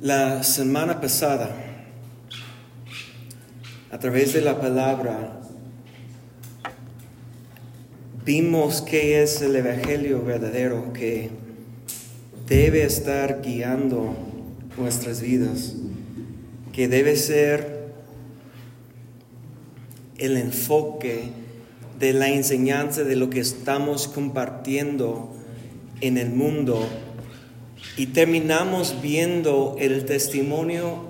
La semana pasada, a través de la palabra, vimos que es el Evangelio verdadero que debe estar guiando nuestras vidas, que debe ser el enfoque de la enseñanza de lo que estamos compartiendo en el mundo y terminamos viendo el testimonio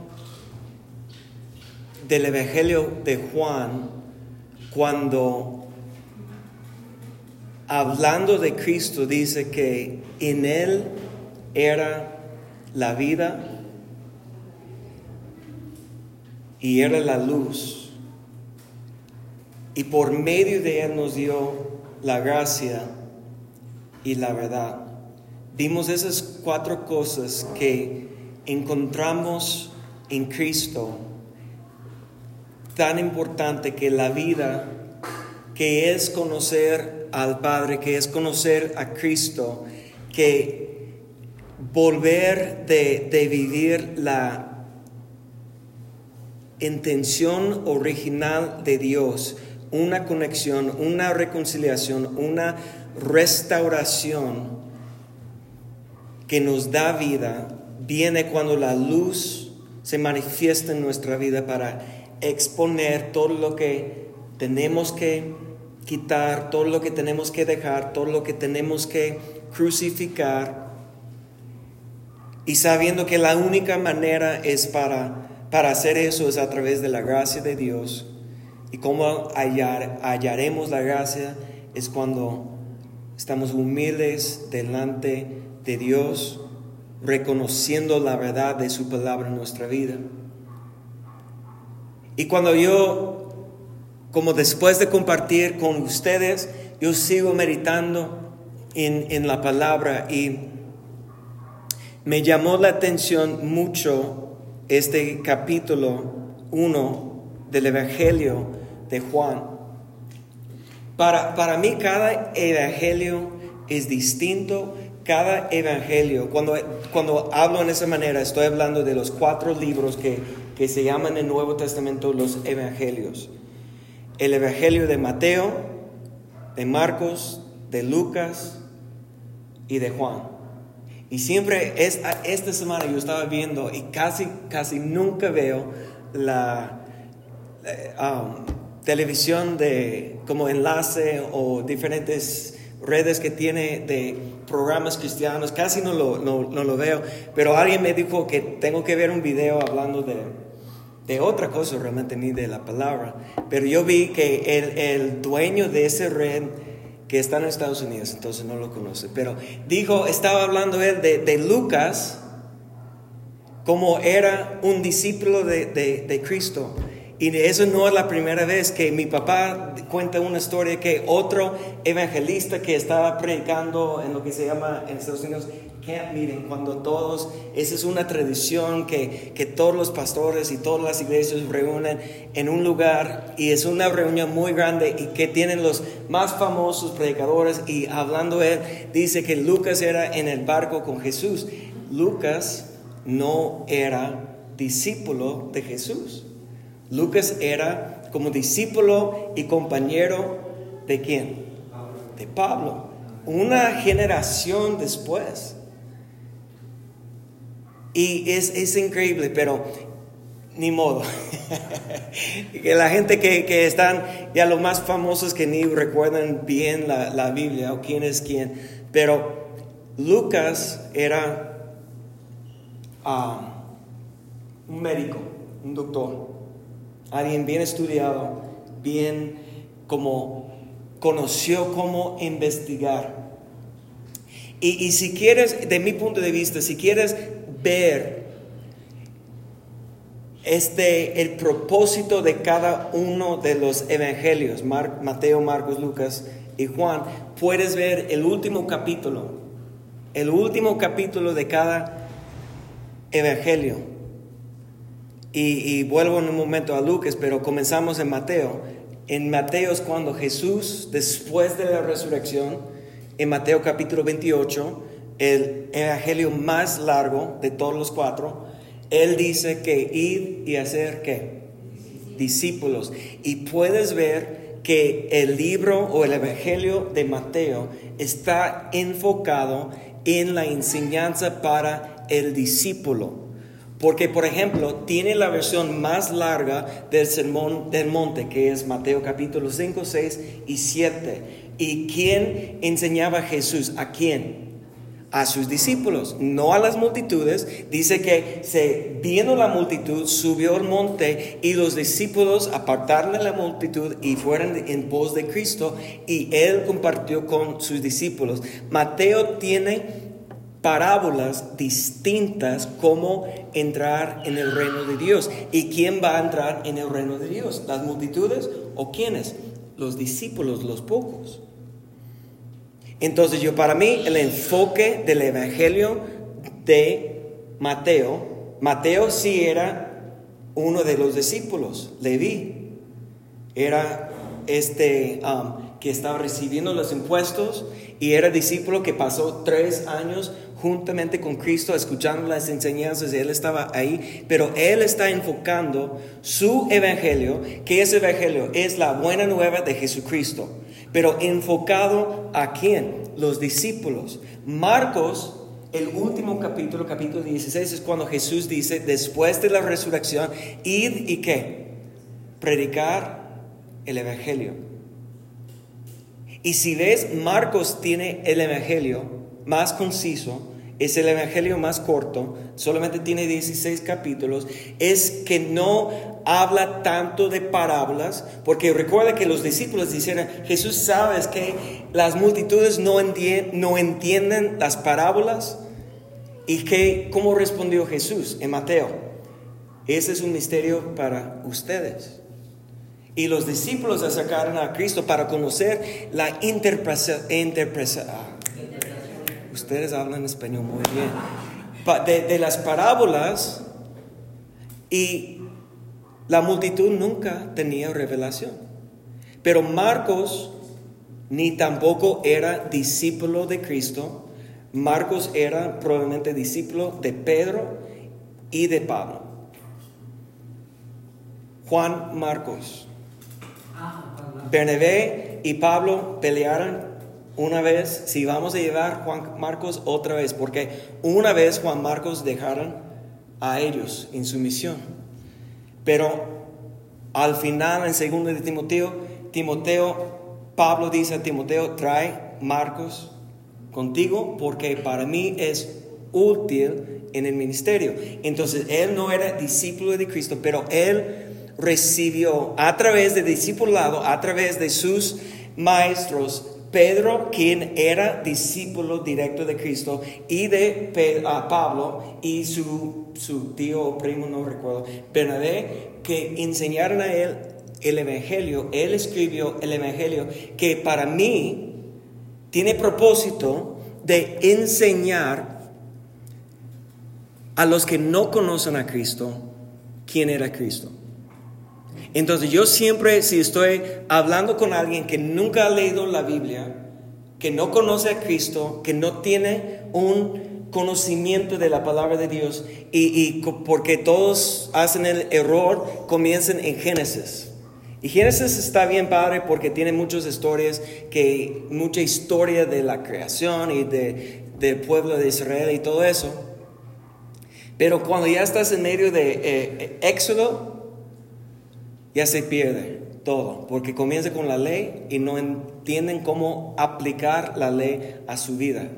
del Evangelio de Juan cuando hablando de Cristo dice que en Él era la vida y era la luz. Y por medio de Él nos dio la gracia y la verdad. Vimos esas cuatro cosas que encontramos en Cristo, tan importante que la vida, que es conocer al Padre, que es conocer a Cristo, que volver de, de vivir la intención original de Dios, una conexión, una reconciliación, una restauración que nos da vida viene cuando la luz se manifiesta en nuestra vida para exponer todo lo que tenemos que quitar, todo lo que tenemos que dejar, todo lo que tenemos que crucificar. Y sabiendo que la única manera es para, para hacer eso es a través de la gracia de Dios. Y cómo hallar, hallaremos la gracia es cuando estamos humildes delante de Dios, reconociendo la verdad de su palabra en nuestra vida. Y cuando yo, como después de compartir con ustedes, yo sigo meditando en, en la palabra y me llamó la atención mucho este capítulo 1 del Evangelio de Juan. Para, para mí cada evangelio es distinto cada evangelio, cuando, cuando hablo en esa manera, estoy hablando de los cuatro libros que, que se llaman en el Nuevo Testamento los evangelios. El evangelio de Mateo, de Marcos, de Lucas y de Juan. Y siempre es, esta semana yo estaba viendo y casi, casi nunca veo la eh, um, televisión de como enlace o diferentes redes que tiene de programas cristianos, casi no lo, no, lo veo, pero alguien me dijo que tengo que ver un video hablando de, de otra cosa, realmente ni de la palabra, pero yo vi que el, el dueño de ese red que está en Estados Unidos, entonces no lo conoce, pero dijo, estaba hablando él de, de Lucas como era un discípulo de, de, de Cristo y eso no es la primera vez que mi papá cuenta una historia que otro evangelista que estaba predicando en lo que se llama en Estados Unidos camp meeting, cuando todos, esa es una tradición que, que todos los pastores y todas las iglesias reúnen en un lugar y es una reunión muy grande y que tienen los más famosos predicadores y hablando él dice que Lucas era en el barco con Jesús. Lucas no era discípulo de Jesús. Lucas era como discípulo y compañero de quién? De Pablo. Una generación después. Y es, es increíble, pero ni modo. que la gente que, que, están ya los más famosos que ni recuerdan bien la, la Biblia o quién es quién. Pero Lucas era um, un médico, un doctor alguien bien estudiado, bien como conoció cómo investigar. Y, y, si quieres, de mi punto de vista, si quieres ver este, el propósito de cada uno de los evangelios, Mateo, Marcos, Lucas y Juan, puedes ver el último capítulo, el último capítulo de cada evangelio. Y, vuelvo en un momento a Lucas, pero comenzamos en Mateo. En Mateo es cuando Jesús, después de la resurrección, en Mateo capítulo 28, el evangelio más largo de todos los cuatro, Él dice que ir y hacer qué? Discípulos. Y puedes ver que el libro o el Evangelio de Mateo está enfocado en la enseñanza para el discípulo. Porque, por ejemplo, tiene la versión más larga del Sermón del Monte, que es Mateo capítulo 5, 6 y 7. ¿Y quién enseñaba a Jesús? ¿A quién? A sus discípulos, no a las multitudes. Dice que se viendo la multitud, subió al monte y los discípulos apartaron de la multitud y fueron en pos de Cristo y él compartió con sus discípulos. Mateo tiene parábolas distintas cómo entrar en el reino de Dios. ¿Y quién va a entrar en el reino de Dios? ¿Las multitudes o quiénes? Los discípulos, los pocos. Entonces yo para mí el enfoque del Evangelio de Mateo, Mateo sí era uno de los discípulos, Leví, era este um, que estaba recibiendo los impuestos y era discípulo que pasó tres años juntamente con Cristo, escuchando las enseñanzas, Él estaba ahí, pero Él está enfocando su evangelio, que ese evangelio es la buena nueva de Jesucristo, pero enfocado a quién? Los discípulos. Marcos, el último capítulo, capítulo 16, es cuando Jesús dice, después de la resurrección, id y qué? Predicar el evangelio. Y si ves, Marcos tiene el evangelio más conciso, es el Evangelio más corto, solamente tiene 16 capítulos, es que no habla tanto de parábolas, porque recuerda que los discípulos dijeron, Jesús, ¿sabes que las multitudes no, entienden las parábolas? ¿Y que, cómo respondió Jesús en Mateo? Ese es un misterio para ustedes. Y los discípulos acercaron a Cristo para conocer la interpretación ustedes hablan español muy bien, de, las parábolas y la multitud nunca tenía revelación. Pero Marcos ni tampoco era discípulo de Cristo. Marcos era probablemente discípulo de Pedro y de Pablo. Juan Marcos. Bernabé y Pablo pelearon una vez, si vamos a llevar Juan Marcos otra vez, porque una vez Juan Marcos dejaron a ellos en su misión. Pero al final, en segundo de Timoteo, Timoteo, Pablo dice a Timoteo, trae Marcos contigo porque para mí es útil en el ministerio. Entonces, él no era discípulo de Cristo, pero él recibió a través de discipulado, a través de sus maestros, Pedro, quien era discípulo directo de Cristo, y de Pablo y su, su tío o primo, no recuerdo, Bernabé, que enseñaron a él el Evangelio. Él escribió el Evangelio que para mí tiene propósito de enseñar a los que no conocen a Cristo quién era Cristo. Entonces yo siempre, si estoy hablando con alguien que nunca ha leído la Biblia, que no conoce a Cristo, que no tiene un conocimiento de la palabra de Dios, y, porque todos hacen el error, comiencen en Génesis. Y Génesis está bien padre porque tiene muchas historias, que, mucha historia de la creación y de, del pueblo de Israel y todo eso. Pero cuando ya estás en medio de eh, eh, Éxodo, ya se pierde todo, porque comienza con la ley y no entienden cómo aplicar la ley a su vida.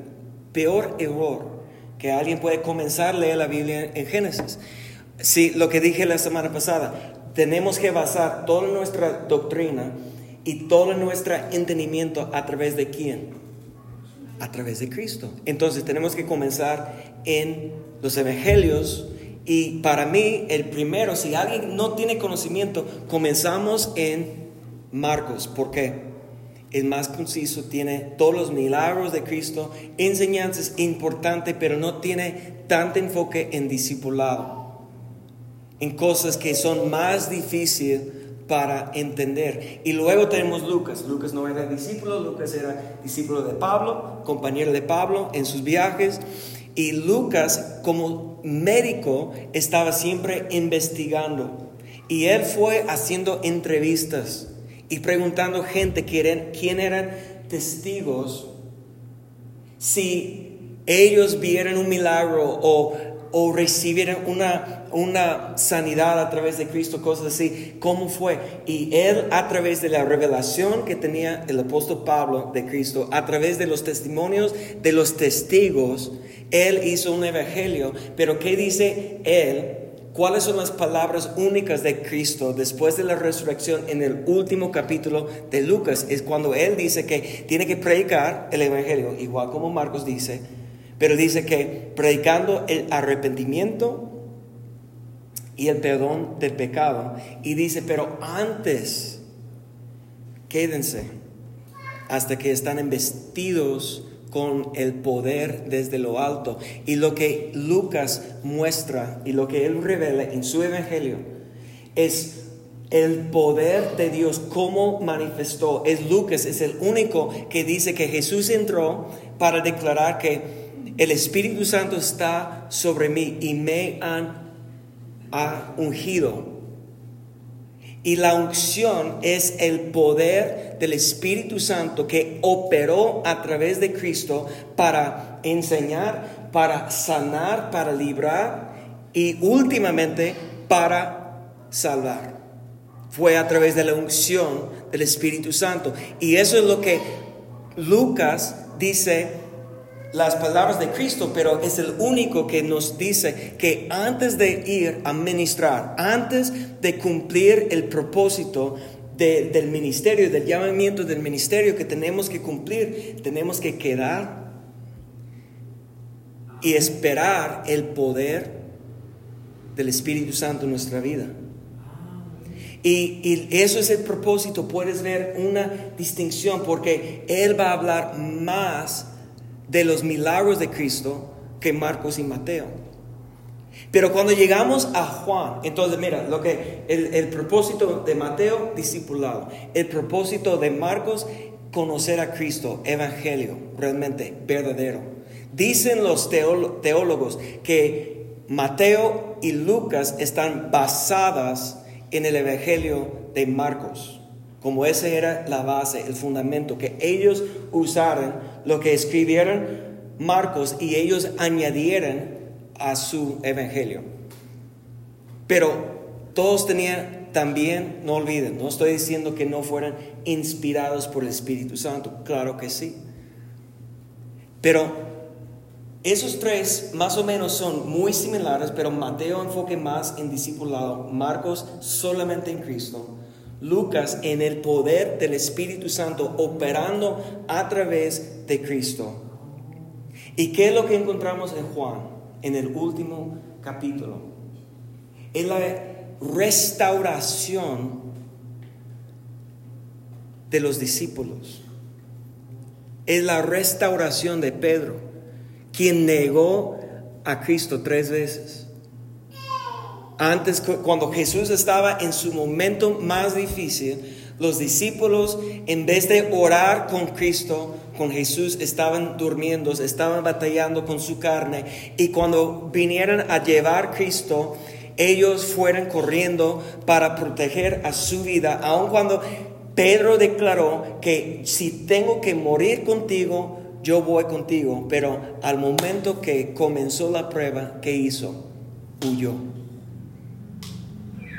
Peor error que alguien puede comenzar a leer la Biblia en Génesis. Sí, lo que dije la semana pasada, tenemos que basar toda nuestra doctrina y todo nuestro entendimiento a través de quién? A través de Cristo. Entonces tenemos que comenzar en los evangelios y para mí, el primero, si alguien no tiene conocimiento, comenzamos en Marcos. ¿Por qué? El más conciso, tiene todos los milagros de Cristo, enseñanzas importantes, pero no tiene tanto enfoque en discipulado, en cosas que son más difíciles para entender. Y luego tenemos Lucas. Lucas no era discípulo, Lucas era discípulo de Pablo, compañero de Pablo en sus viajes. Y Lucas, como médico, estaba siempre investigando. Y él fue haciendo entrevistas y preguntando gente quién eran testigos si ellos vieran un milagro o, o recibieran una, una sanidad a través de Cristo, cosas así, ¿cómo fue? Y él a través de la revelación que tenía el apóstol Pablo de Cristo, a través de los testimonios de los testigos, él hizo un evangelio, pero ¿qué dice él? ¿Cuáles son las palabras únicas de Cristo después de la resurrección en el último capítulo de Lucas? Es cuando Él dice que tiene que predicar el Evangelio, igual como Marcos dice, pero dice que predicando el arrepentimiento y el perdón del pecado. Y dice, pero antes, quédense hasta que están investidos con el poder desde lo alto. Y lo que Lucas muestra y lo que él revela en su evangelio es el poder de Dios, cómo manifestó. Es Lucas, es el único que dice que Jesús entró para declarar que el Espíritu Santo está sobre mí y me han ha ungido y la unción es el poder del Espíritu Santo que operó a través de Cristo para enseñar, para sanar, para librar y últimamente para salvar. Fue a través de la unción del Espíritu Santo. Y eso es lo que Lucas dice las palabras de Cristo, pero es el único que nos dice que antes de ir a ministrar, antes de cumplir el propósito del ministerio, del llamamiento del ministerio que tenemos que cumplir, tenemos que quedar y esperar el poder del Espíritu Santo en nuestra vida. Y, y, eso es el propósito, puedes ver una distinción porque Él va a hablar más de los milagros de Cristo que Marcos y Mateo. Pero cuando llegamos a Juan, entonces mira, lo que el, propósito de Mateo, discipulado. El propósito de Marcos, conocer a Cristo, evangelio, realmente verdadero. Dicen los teólogos que Mateo y Lucas están basadas en el evangelio de Marcos como esa era la base, el fundamento, que ellos usaran lo que escribieron Marcos y ellos añadieran a su evangelio. Pero todos tenían también, no olviden, no estoy diciendo que no fueran inspirados por el Espíritu Santo, claro que sí. Pero esos tres más o menos son muy similares, pero Mateo enfoque más en discipulado, Marcos solamente en Cristo Lucas en el poder del Espíritu Santo operando a través de Cristo. ¿Y qué es lo que encontramos en Juan en el último capítulo? Es la restauración de los discípulos. Es la restauración de Pedro, quien negó a Cristo tres veces. Antes, cuando Jesús estaba en su momento más difícil, los discípulos, en vez de orar con Cristo, con Jesús, estaban durmiendo, estaban batallando con su carne. Y cuando vinieron a llevar Cristo, ellos fueron corriendo para proteger a su vida, aun cuando Pedro declaró que si tengo que morir contigo, yo voy contigo. Pero al momento que comenzó la prueba, ¿qué hizo? Huyó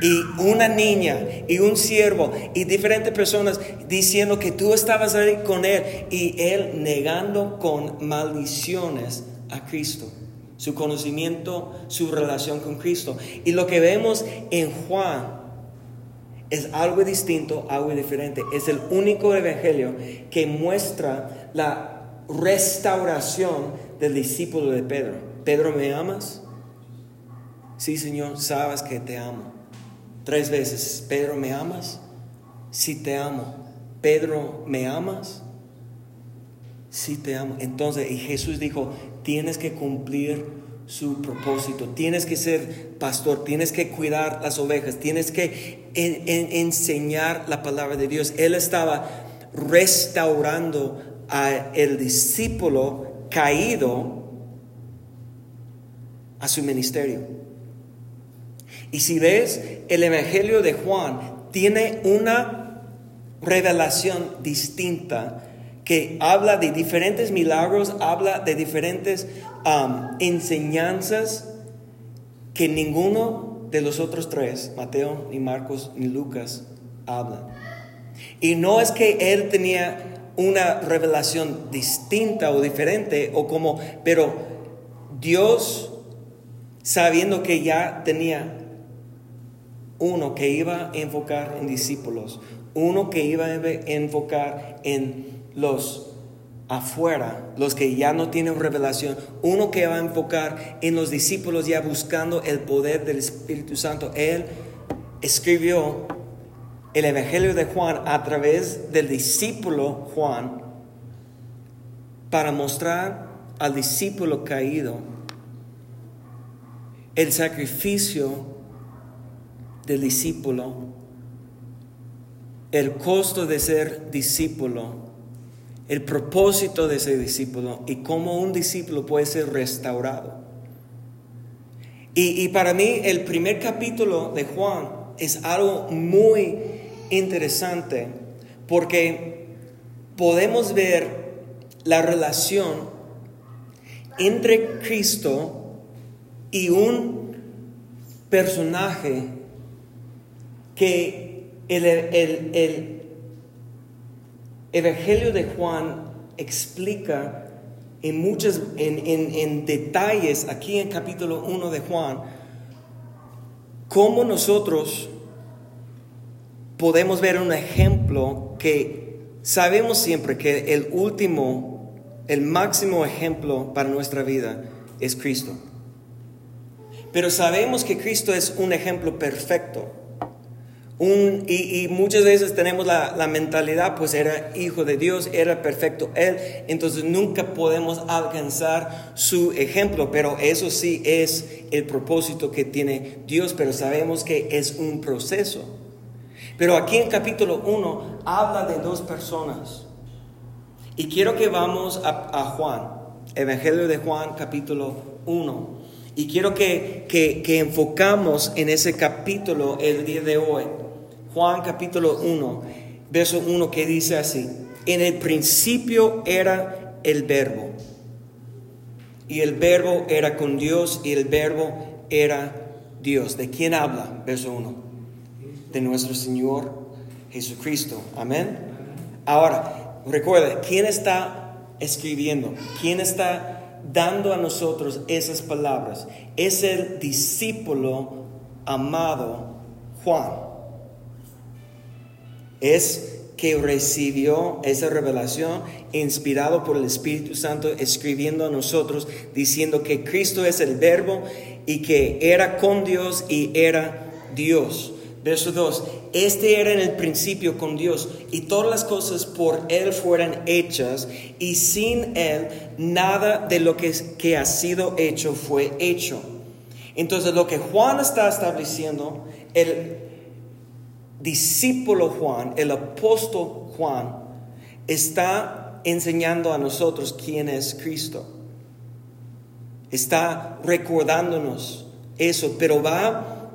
y una niña y un siervo y diferentes personas diciendo que tú estabas ahí con él y él negando con maldiciones a Cristo, su conocimiento, su relación con Cristo. Y lo que vemos en Juan es algo distinto, algo diferente. Es el único evangelio que muestra la restauración del discípulo de Pedro. Pedro, ¿me amas? Sí, Señor, sabes que te amo. Tres veces, Pedro, ¿me amas? Sí te amo. Pedro, ¿me amas? Sí te amo. Entonces, y Jesús dijo, tienes que cumplir su propósito, tienes que ser pastor, tienes que cuidar las ovejas, tienes que enseñar la palabra de Dios. Él estaba restaurando a el discípulo caído a su ministerio. Y si ves, el Evangelio de Juan tiene una revelación distinta que habla de diferentes milagros, habla de diferentes enseñanzas que ninguno de los otros tres, Mateo, ni Marcos, ni Lucas, hablan. Y no es que él tenía una revelación distinta o diferente o como, pero Dios, sabiendo que ya tenía uno que iba a enfocar en discípulos, uno que iba a enfocar en los afuera, los que ya no tienen revelación, uno que va a enfocar en los discípulos ya buscando el poder del Espíritu Santo. Él escribió el Evangelio de Juan a través del discípulo Juan para mostrar al discípulo caído el sacrificio del discípulo, el costo de ser discípulo, el propósito de ser discípulo y cómo un discípulo puede ser restaurado. Y, y para mí el primer capítulo de Juan es algo muy interesante porque podemos ver la relación entre Cristo y un personaje que el, el, Evangelio de Juan explica en muchos, en, en, detalles aquí en capítulo 1 de Juan, cómo nosotros podemos ver un ejemplo que sabemos siempre que el último, el máximo ejemplo para nuestra vida es Cristo. Pero sabemos que Cristo es un ejemplo perfecto. Un, y, muchas veces tenemos la, mentalidad, pues era hijo de Dios, era perfecto Él, entonces nunca podemos alcanzar su ejemplo, pero eso sí es el propósito que tiene Dios, pero sabemos que es un proceso. Pero aquí en capítulo 1 habla de dos personas. Y quiero que vamos a, Juan, Evangelio de Juan capítulo 1. Y quiero que, que, enfocamos en ese capítulo el día de hoy. Juan capítulo 1, verso 1 que dice así. En el principio era el verbo. Y el verbo era con Dios y el verbo era Dios. ¿De quién habla? Verso 1 de nuestro Señor Jesucristo. Amén. Ahora, recuerda, ¿quién está escribiendo? ¿Quién está dando a nosotros esas palabras? Es el discípulo amado Juan. Es que recibió esa revelación inspirado por el Espíritu Santo escribiendo a nosotros diciendo que Cristo es el verbo y que era con Dios y era Dios. Verso 2, este era en el principio con Dios y todas las cosas por Él fueran hechas y sin Él nada de lo que, que ha sido hecho fue hecho. Entonces lo que Juan está estableciendo, el discípulo Juan, el apóstol Juan, está enseñando a nosotros quién es Cristo. Está recordándonos eso, pero va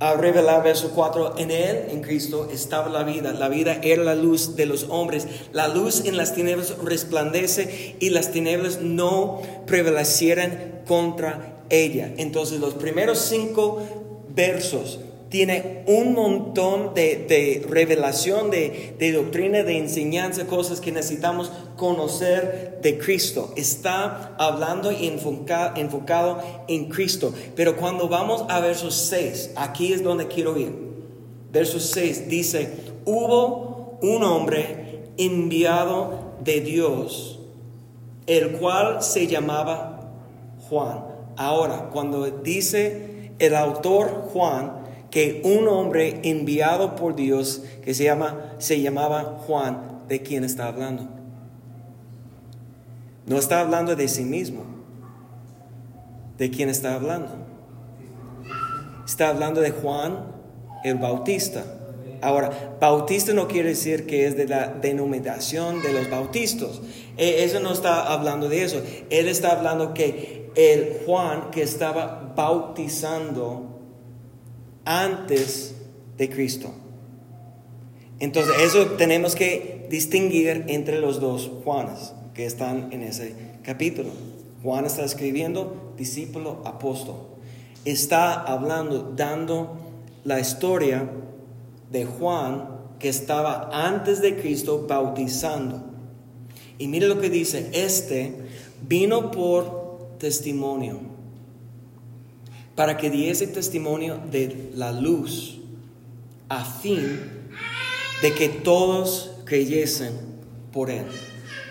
a revelar, verso 4, en él, en Cristo, estaba la vida. La vida era la luz de los hombres. La luz en las tinieblas resplandece y las tinieblas no prevalecieran contra ella. Entonces los primeros cinco versos tiene un montón de, revelación, de, doctrina, de enseñanza, cosas que necesitamos conocer de Cristo. Está hablando y enfocado en Cristo. Pero cuando vamos a versos 6, aquí es donde quiero ir. Versos 6 dice, hubo un hombre enviado de Dios, el cual se llamaba Juan. Ahora, cuando dice el autor Juan, que un hombre enviado por Dios que se, llama, se llamaba Juan, ¿de quién está hablando? No está hablando de sí mismo. ¿De quién está hablando? Está hablando de Juan el Bautista. Ahora, bautista no quiere decir que es de la denominación de los bautistas. E, eso no está hablando de eso. Él está hablando que el Juan que estaba bautizando antes de Cristo. Entonces, eso tenemos que distinguir entre los dos Juanes que están en ese capítulo. Juan está escribiendo discípulo apóstol. Está hablando, dando la historia de Juan que estaba antes de Cristo bautizando. Y mire lo que dice, este vino por testimonio, para que diese testimonio de la luz, a fin de que todos creyesen por él.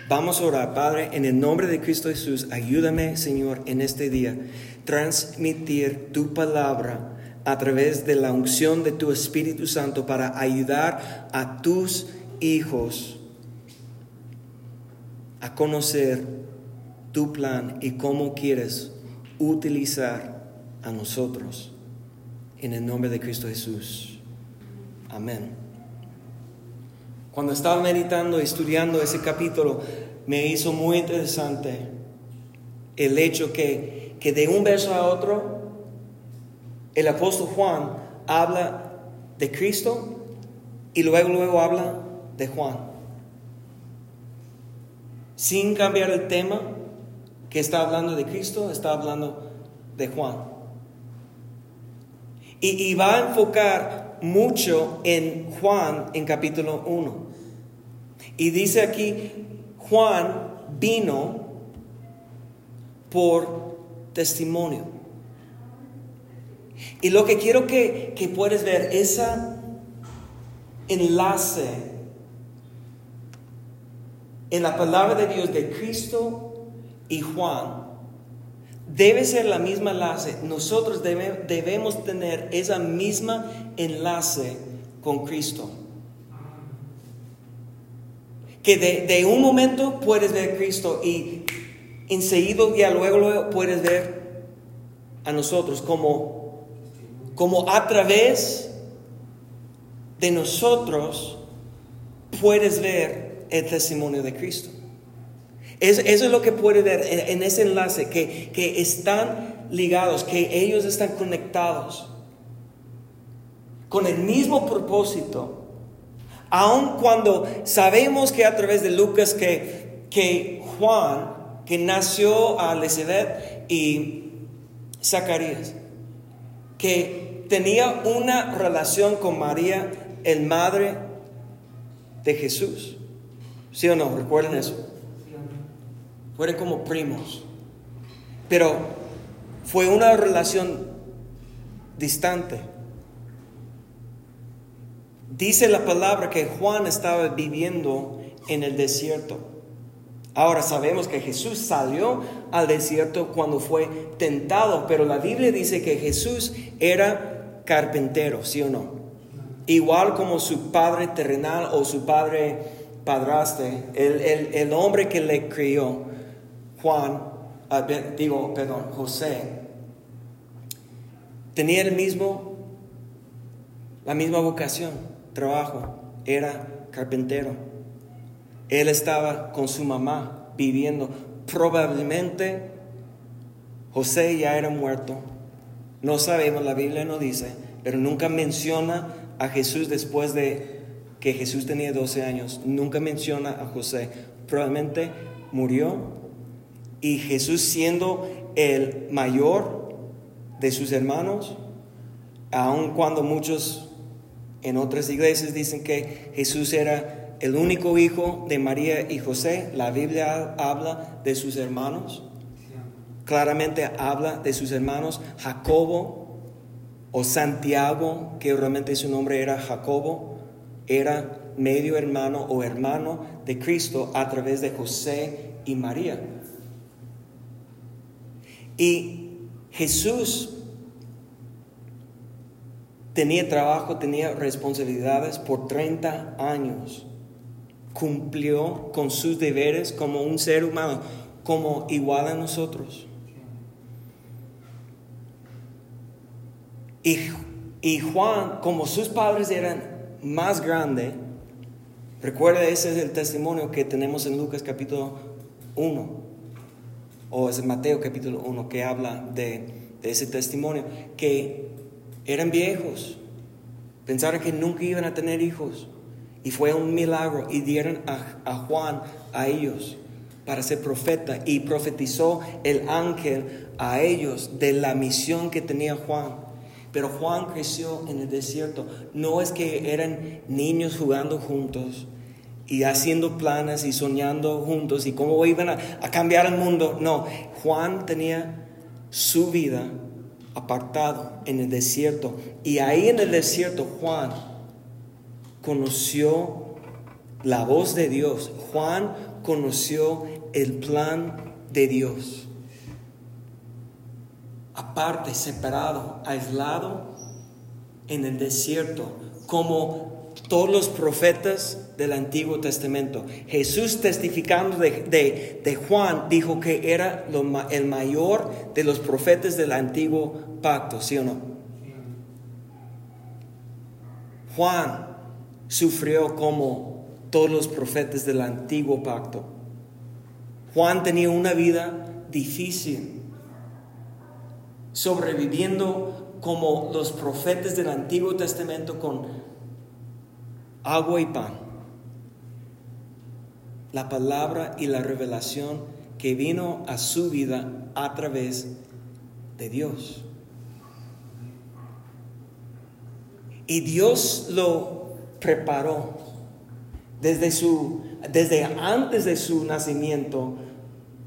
Vamos a orar, Padre, en el nombre de Cristo Jesús, ayúdame, Señor, en este día, transmitir tu palabra a través de la unción de tu Espíritu Santo para ayudar a tus hijos a conocer tu plan y cómo quieres utilizar a nosotros. En el nombre de Cristo Jesús. Amén. Cuando estaba meditando y estudiando ese capítulo, me hizo muy interesante el hecho que, que de un verso a otro el apóstol Juan habla de Cristo y luego, luego habla de Juan. Sin cambiar el tema que está hablando de Cristo, está hablando de Juan. Y, va a enfocar mucho en Juan en capítulo 1. Y dice aquí, Juan vino por testimonio. Y lo que quiero que, que puedes ver, ese enlace en la palabra de Dios de Cristo y Juan, debe ser la misma enlace. Nosotros debemos tener esa misma enlace con Cristo. Que de, de, un momento puedes ver Cristo y enseguida ya luego, luego puedes ver a nosotros como como a través de nosotros puedes ver el testimonio de Cristo. Eso, es lo que puedes ver en, ese enlace, que, que están ligados, que ellos están conectados con el mismo propósito, aun cuando sabemos que a través de Lucas que, que Juan, que nació a Elizabeth y Zacarías, que tenía una relación con María, el madre de Jesús. ¿Sí o no? ¿Recuerden eso? Fueron como primos. Pero fue una relación distante. Dice la palabra que Juan estaba viviendo en el desierto. Ahora sabemos que Jesús salió al desierto cuando fue tentado, pero la Biblia dice que Jesús era carpintero, ¿sí o no? Igual como su padre terrenal o su padre padraste, el, hombre que le crió, Juan, ah, digo, perdón, José, tenía el mismo, la misma vocación, trabajo, era carpintero. Él estaba con su mamá viviendo. Probablemente José ya era muerto no sabemos, la Biblia no dice, pero nunca menciona a Jesús después de que Jesús tenía 12 años. Nunca menciona a José. Probablemente murió y Jesús siendo el mayor de sus hermanos, aun cuando muchos en otras iglesias dicen que Jesús era el único hijo de María y José, la Biblia habla de sus hermanos claramente habla de sus hermanos Jacobo o Santiago, que realmente su nombre era Jacobo, era medio hermano o hermano de Cristo a través de José y María. Y Jesús tenía trabajo, tenía responsabilidades por 30 años. Cumplió con sus deberes como un ser humano, como igual a nosotros. Y, Juan, como sus padres eran más grandes, recuerda, ese es el testimonio que tenemos en Lucas capítulo 1, o es Mateo capítulo 1, que habla de, de ese testimonio, que eran viejos, pensaron que nunca iban a tener hijos. Y fue un milagro y dieron a, Juan a ellos para ser profeta y profetizó el ángel a ellos de la misión que tenía Juan. Pero Juan creció en el desierto. No es que eran niños jugando juntos y haciendo planes y soñando juntos y cómo iban a, cambiar el mundo. No, Juan tenía su vida apartado en el desierto. Y ahí en el desierto Juan conoció la voz de Dios. Juan conoció el plan de Dios. Aparte, separado, aislado en el desierto, como todos los profetas del Antiguo Testamento. Jesús testificando de, Juan dijo que era el mayor de los profetas del Antiguo Pacto, ¿sí o no? Juan sufrió como todos los profetas del Antiguo Pacto. Juan tenía una vida difícil, sobreviviendo como los profetas del Antiguo Testamento con agua y pan. La palabra y la revelación que vino a su vida a través de Dios. Y Dios lo preparó desde, su, desde antes de su nacimiento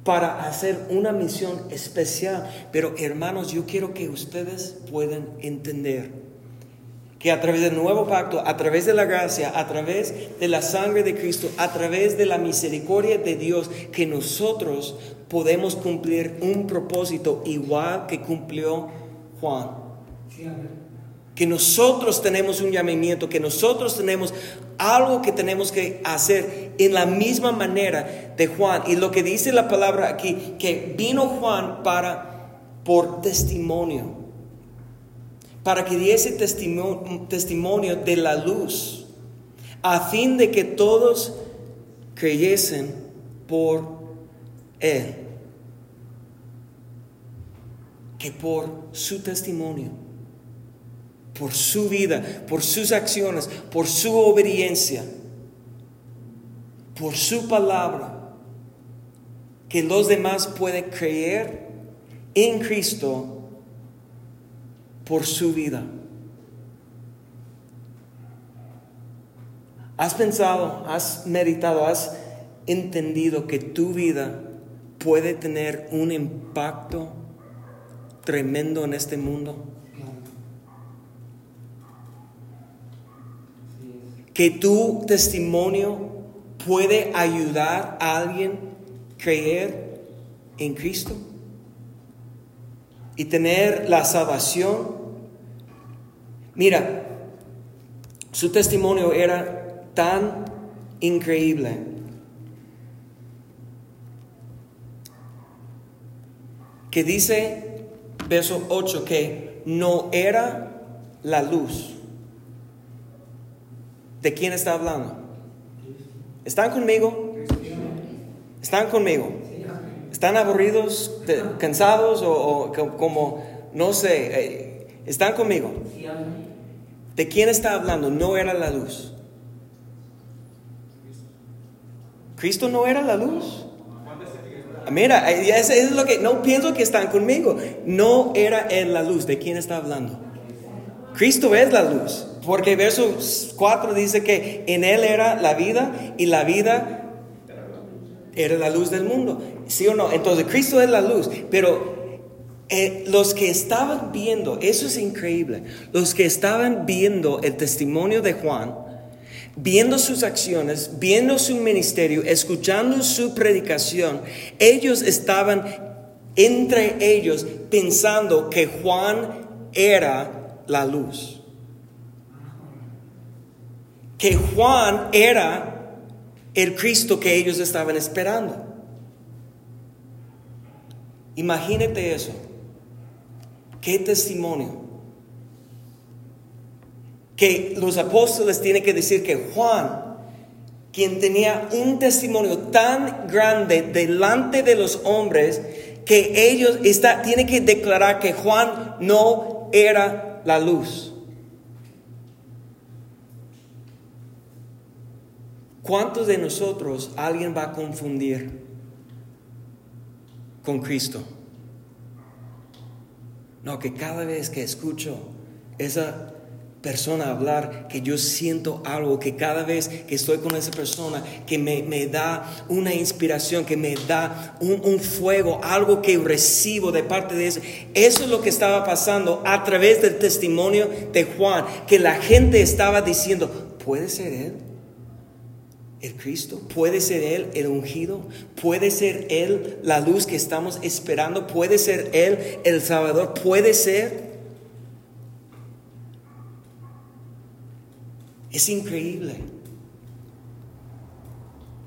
para hacer una misión especial. Pero hermanos, yo quiero que ustedes puedan entender que a través del nuevo pacto, a través de la gracia, a través de la sangre de Cristo, a través de la misericordia de Dios, que nosotros podemos cumplir un propósito igual que cumplió Juan. Que nosotros tenemos un llamamiento, que nosotros tenemos algo que tenemos que hacer en la misma manera de Juan. Y lo que dice la palabra aquí, que vino Juan para, por testimonio para que diese testimonio, de la luz, a fin de que todos creyesen por Él. Que por su testimonio, por su vida, por sus acciones, por su obediencia, por su palabra, que los demás pueden creer en Cristo por su vida. ¿Has pensado, has meditado, has entendido que tu vida puede tener un impacto tremendo en este mundo? Que tu testimonio puede ayudar a alguien a creer en Cristo y tener la salvación Mira, su testimonio era tan increíble. Que dice, verso 8, que no era la luz. ¿De quién está hablando? ¿Están conmigo? ¿Están conmigo? ¿Están aburridos, cansados o, como, no sé, eh, están conmigo? ¿De quién está hablando? No era la luz. Cristo no era la luz. Mira, eso es lo que no pienso que están conmigo. No era él la luz. ¿De quién está hablando? Cristo es la luz. Porque verso 4 dice que en él era la vida y la vida era la luz del mundo. ¿Sí o no? Entonces Cristo es la luz. Pero eh, los que estaban viendo, eso es increíble, los que estaban viendo el testimonio de Juan, viendo sus acciones, viendo su ministerio, escuchando su predicación, ellos estaban entre ellos pensando que Juan era la luz. Que Juan era el Cristo que ellos estaban esperando. Imagínate eso. Qué testimonio. Que los apóstoles tienen que decir que Juan, quien tenía un testimonio tan grande delante de los hombres, que ellos está, tienen que declarar que Juan no era la luz. ¿Cuántos de nosotros alguien va a confundir con Cristo? No, que cada vez que escucho esa persona hablar, que yo siento algo, que cada vez que estoy con esa persona, que me, da una inspiración, que me da un, un, fuego, algo que recibo de parte de eso. Eso es lo que estaba pasando a través del testimonio de Juan, que la gente estaba diciendo, ¿puede ser él? El Cristo, puede ser Él el ungido, puede ser Él la luz que estamos esperando, puede ser Él el Salvador, puede ser. Es increíble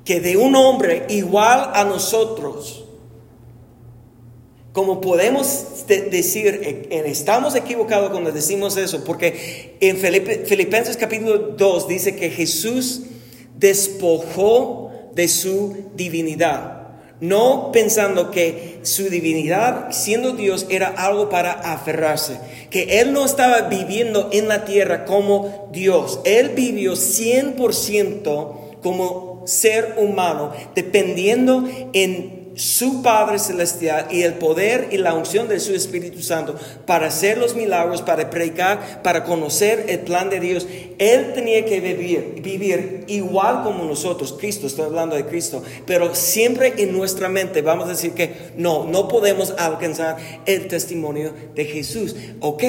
que de un hombre igual a nosotros, como podemos decir, estamos equivocados cuando decimos eso, porque en Filipenses capítulo 2 dice que Jesús despojó de su divinidad. No pensando que su divinidad, siendo Dios, era algo para aferrarse. Que Él no estaba viviendo en la tierra como Dios. Él vivió 100% como ser humano, dependiendo en su Padre Celestial y el poder y la unción de su Espíritu Santo para hacer los milagros, para predicar, para conocer el plan de Dios. Él tenía que vivir, igual como nosotros, Cristo, estoy hablando de Cristo, pero siempre en nuestra mente vamos a decir que no, no podemos alcanzar el testimonio de Jesús. Ok,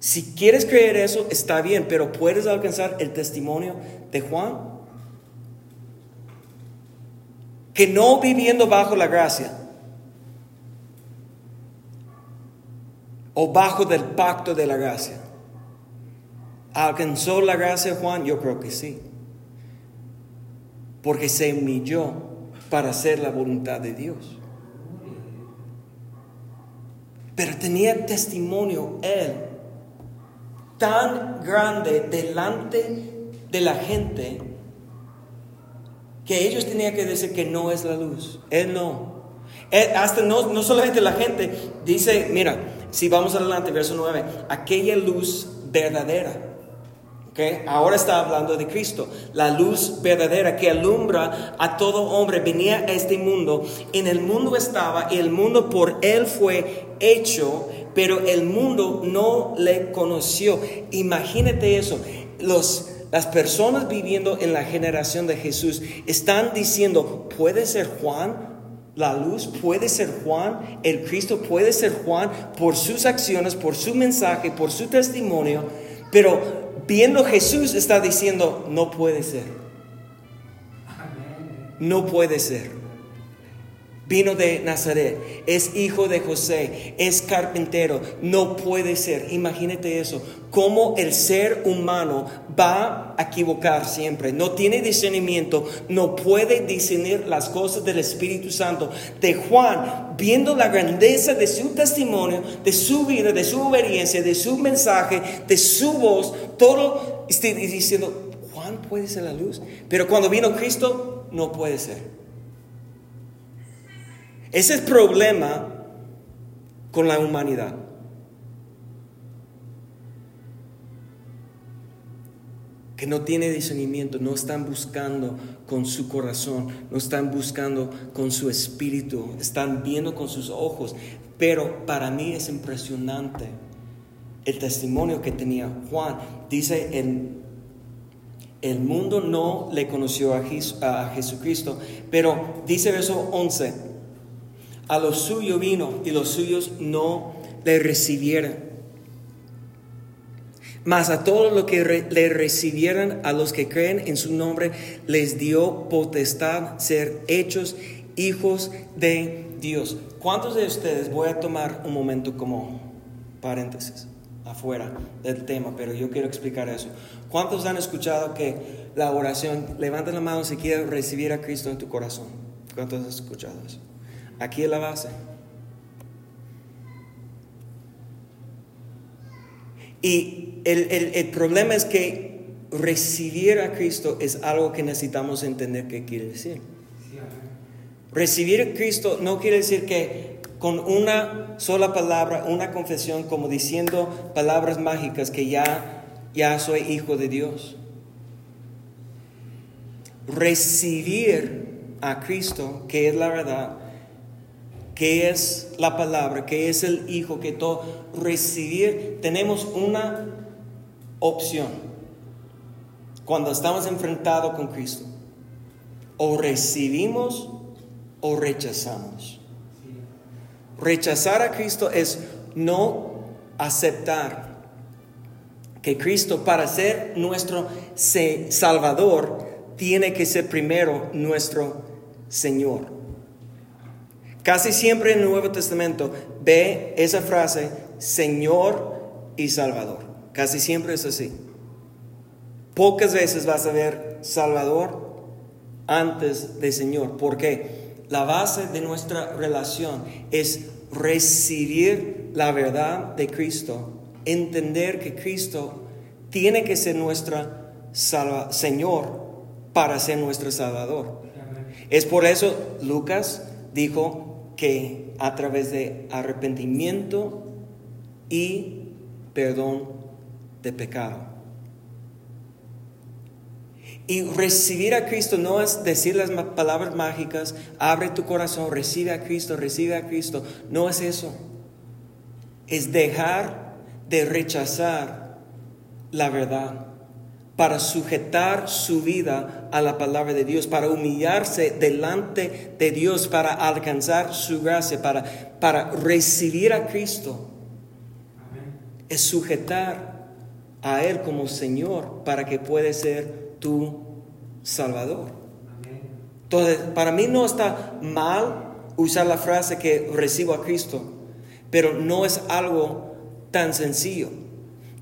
si quieres creer eso, está bien, pero puedes alcanzar el testimonio de Juan que no viviendo bajo la gracia o bajo del pacto de la gracia. ¿Alcanzó la gracia Juan? Yo creo que sí. Porque se humilló para hacer la voluntad de Dios. Pero tenía testimonio él tan grande delante de la gente que ellos tenían que decir que no es la luz. Él no. hasta no, no solamente la gente dice, mira, si vamos adelante, verso 9, aquella luz verdadera. Okay. Ahora está hablando de Cristo, la luz verdadera que alumbra a todo hombre. Venía a este mundo, en el mundo estaba, y el mundo por él fue hecho, pero el mundo no le conoció. Imagínate eso. Los, las personas viviendo en la generación de Jesús están diciendo, puede ser Juan la luz, puede ser Juan el Cristo, puede ser Juan por sus acciones, por su mensaje, por su testimonio, pero viendo Jesús está diciendo, no puede ser. No puede ser vino de Nazaret, es hijo de José, es carpintero, no puede ser. Imagínate eso, cómo el ser humano va a equivocar siempre, no tiene discernimiento, no puede discernir las cosas del Espíritu Santo. De Juan, viendo la grandeza de su testimonio, de su vida, de su obediencia, de su mensaje, de su voz, todo diciendo, Juan puede ser la luz, pero cuando vino Cristo, no puede ser. Ese es el problema con la humanidad. Que no tiene discernimiento, no están buscando con su corazón, no están buscando con su espíritu, están viendo con sus ojos. Pero para mí es impresionante el testimonio que tenía Juan. Dice en el mundo no le conoció a, Jesucristo, pero dice verso 11, a los suyos vino y los suyos no le recibieron. Mas a todos los que le recibieran, a los que creen en su nombre, les dio potestad ser hechos hijos de Dios. ¿Cuántos de ustedes, voy a tomar un momento como paréntesis, afuera del tema, pero yo quiero explicar eso. ¿Cuántos han escuchado que la oración, levanta la mano si quieres recibir a Cristo en tu corazón? ¿Cuántos han escuchado eso? Aquí es la base. Y el, problema es que recibir a Cristo es algo que necesitamos entender qué quiere decir. Recibir a Cristo no quiere decir que con una sola palabra, una confesión, como diciendo palabras mágicas que ya, ya soy hijo de Dios. Recibir a Cristo, que es la verdad, que es la palabra, que es el Hijo, que todo, recibir, tenemos una opción cuando estamos enfrentados con Cristo. O recibimos o rechazamos. Rechazar a Cristo es no aceptar que Cristo para ser nuestro Salvador tiene que ser primero nuestro Señor. Casi siempre en el Nuevo Testamento ve esa frase Señor y Salvador. Casi siempre es así. Pocas veces vas a ver Salvador antes de Señor. ¿Por qué? La base de nuestra relación es recibir la verdad de Cristo, entender que Cristo tiene que ser nuestro Señor para ser nuestro Salvador. Es por eso Lucas dijo que a través de arrepentimiento y perdón de pecado. Y recibir a Cristo no es decir las palabras mágicas, abre tu corazón, recibe a Cristo, recibe a Cristo. No es eso. Es dejar de rechazar la verdad para sujetar su vida a la palabra de Dios, para humillarse delante de Dios, para alcanzar su gracia, para, para recibir a Cristo. Es sujetar a Él como Señor para que pueda ser tu Salvador. Entonces, para mí no está mal usar la frase que recibo a Cristo, pero no es algo tan sencillo.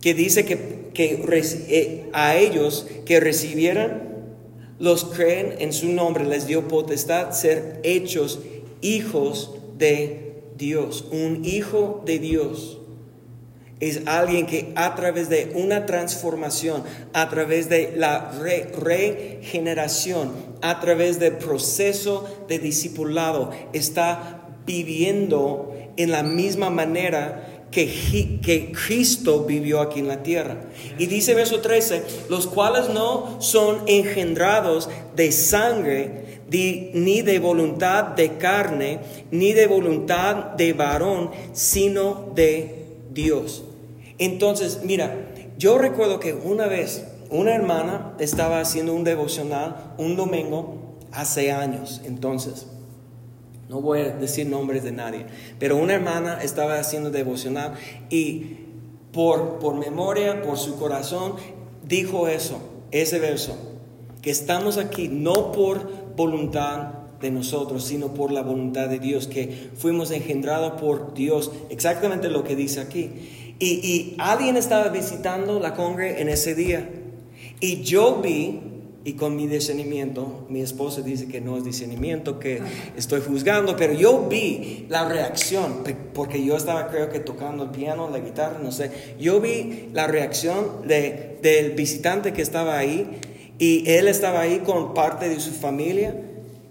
Que dice que, que eh, a ellos que recibieran, los creen en su nombre, les dio potestad ser hechos hijos de Dios, un hijo de Dios es alguien que a través de una transformación, a través de la regeneración, a través del proceso de discipulado, está viviendo en la misma manera que, que, Cristo vivió aquí en la tierra. Y dice verso 13, los cuales no son engendrados de sangre, ni de voluntad de carne, ni de voluntad de varón, sino de Dios. Entonces, mira, yo recuerdo que una vez una hermana estaba haciendo un devocional un domingo hace años, entonces. No voy a decir nombres de nadie, pero una hermana estaba haciendo devocional y por, por memoria, por su corazón, dijo eso, ese verso, que estamos aquí no por voluntad de nosotros, sino por la voluntad de Dios, que fuimos engendrados por Dios, exactamente lo que dice aquí. Y, alguien estaba visitando la congre en ese día. Y yo vi, y con mi discernimiento, mi esposa dice que no es discernimiento, que estoy juzgando, pero yo vi la reacción, porque yo estaba creo que tocando el piano, la guitarra, no sé. Yo vi la reacción de, del visitante que estaba ahí y él estaba ahí con parte de su familia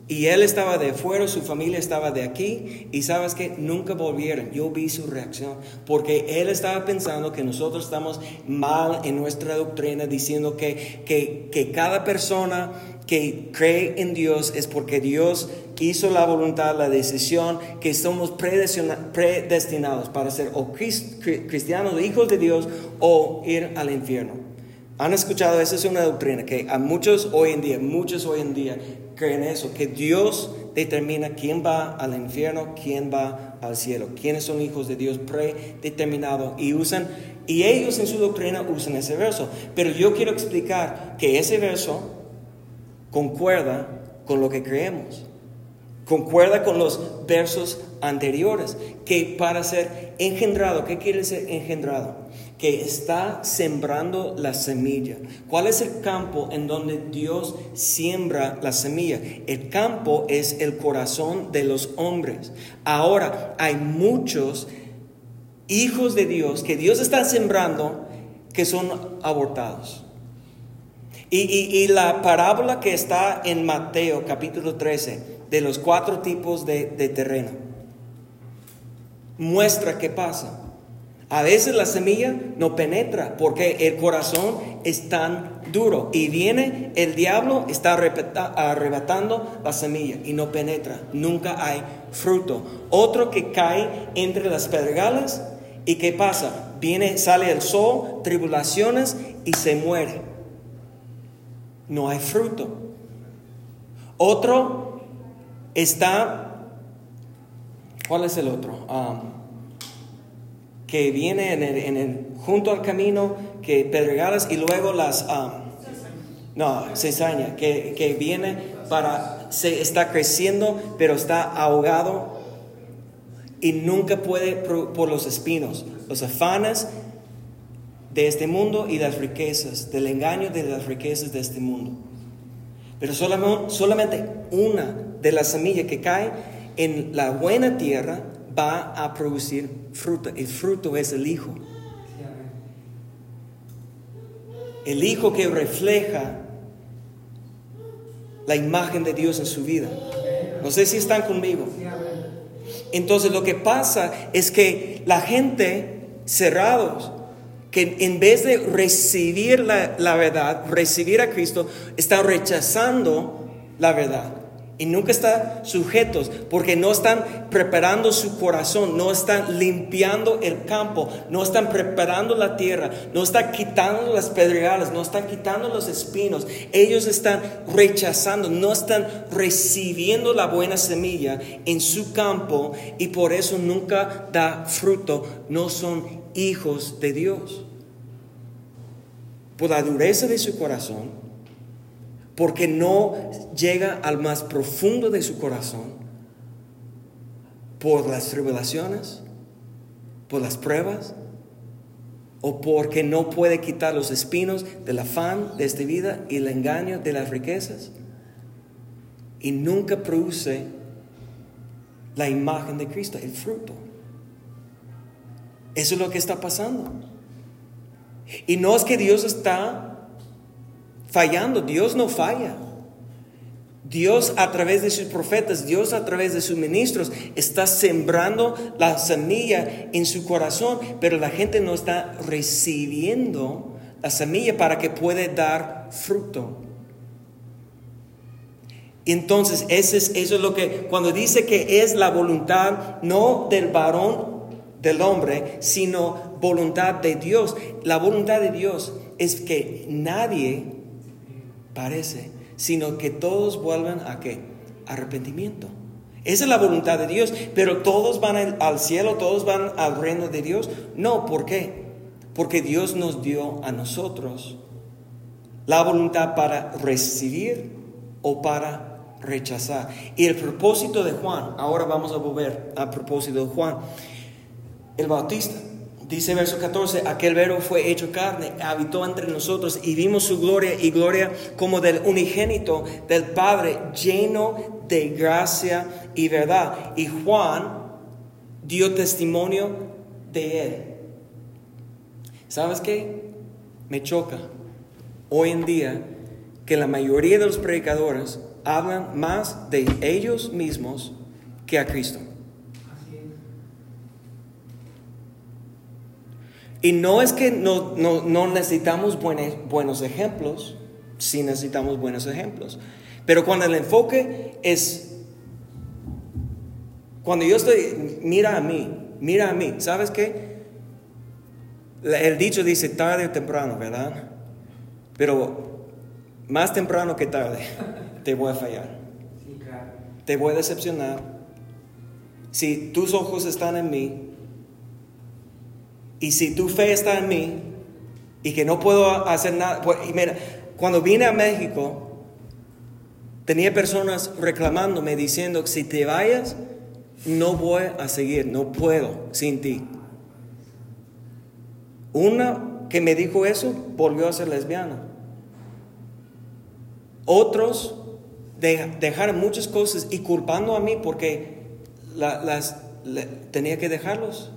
y él estaba de fuera, su familia estaba de aquí, y sabes que nunca volvieron. Yo vi su reacción, porque él estaba pensando que nosotros estamos mal en nuestra doctrina, diciendo que, que, que cada persona que cree en Dios es porque Dios hizo la voluntad, la decisión, que somos predestinados para ser o cristianos, hijos de Dios, o ir al infierno. Han escuchado, esa es una doctrina que a muchos hoy en día, muchos hoy en día creen eso, que Dios determina quién va al infierno, quién va al cielo, quiénes son hijos de Dios predeterminado y usan, y ellos en su doctrina usan ese verso. Pero yo quiero explicar que ese verso concuerda con lo que creemos, concuerda con los versos anteriores, que para ser engendrado, ¿qué quiere ser engendrado? Que está sembrando la semilla. ¿Cuál es el campo en donde Dios siembra la semilla? El campo es el corazón de los hombres. Ahora hay muchos hijos de Dios que Dios está sembrando que son abortados. Y, la parábola que está en Mateo capítulo 13 de los cuatro tipos de terreno muestra qué pasa. A veces la semilla no penetra porque el corazón es tan duro y viene el diablo, está arrebatando la semilla y no penetra, nunca hay fruto. Otro que cae entre las pedregales y qué pasa? Viene, sale el sol, tribulaciones y se muere. No hay fruto. Otro está, ¿cuál es el otro? Um, que viene en el, junto al camino, que pedregales y luego las, um, no, cizaña, que, que viene para, se está creciendo, pero está ahogado y nunca puede por los espinos, los afanes de este mundo y las riquezas, del engaño de las riquezas de este mundo. Pero solamente una de las semillas que cae en la buena tierra va a producir fruto. El fruto es el Hijo. El Hijo que refleja la imagen de Dios en su vida. No sé si están conmigo. Entonces lo que pasa es que la gente cerrados, que en vez de recibir la, la verdad, recibir a Cristo, están rechazando la verdad y nunca están sujetos porque no están preparando su corazón, no están limpiando el campo, no están preparando la tierra, no están quitando las pedregales, no están quitando los espinos. Ellos están rechazando, no están recibiendo la buena semilla en su campo y por eso nunca da fruto. No son hijos de Dios. Por la dureza de su corazón, porque no llega al más profundo de su corazón por las tribulaciones, por las pruebas, o porque no puede quitar los espinos del afán de esta vida y el engaño de las riquezas, y nunca produce la imagen de Cristo, el fruto. Eso es lo que está pasando. Y no es que Dios está fallando. Dios no falla. Dios a través de sus profetas, Dios a través de sus ministros está sembrando la semilla en su corazón, pero la gente no está recibiendo la semilla para que pueda dar fruto. Entonces, eso es, eso es lo que, cuando dice que es la voluntad no del varón, del hombre, sino voluntad de Dios. La voluntad de Dios es que nadie parece, sino que todos vuelvan a qué? Arrepentimiento. Esa es la voluntad de Dios, pero todos van al cielo, todos van al reino de Dios. No, ¿por qué? Porque Dios nos dio a nosotros la voluntad para recibir o para rechazar. Y el propósito de Juan, ahora vamos a volver al propósito de Juan, el Bautista. Dice verso 14, aquel verbo fue hecho carne, habitó entre nosotros y vimos su gloria y gloria como del unigénito del Padre, lleno de gracia y verdad. Y Juan dio testimonio de él. ¿Sabes qué? Me choca hoy en día que la mayoría de los predicadores hablan más de ellos mismos que a Cristo. Y no es que no, necesitamos buenos, buenos ejemplos, sí necesitamos buenos ejemplos. Pero cuando el enfoque es, cuando yo estoy, mira a mí, mira a mí, ¿sabes qué? El dicho dice tarde o temprano, ¿verdad? Pero más temprano que tarde te voy a fallar. Te voy a decepcionar. Si tus ojos están en mí, y si tu fe está en mí y que no puedo hacer nada, pues, y mira, cuando vine a México, tenía personas reclamándome diciendo, si te vayas, no voy a seguir, no puedo sin ti. Una que me dijo eso volvió a ser lesbiana. Otros dejaron muchas cosas y culpando a mí porque las, tenía que dejarlos.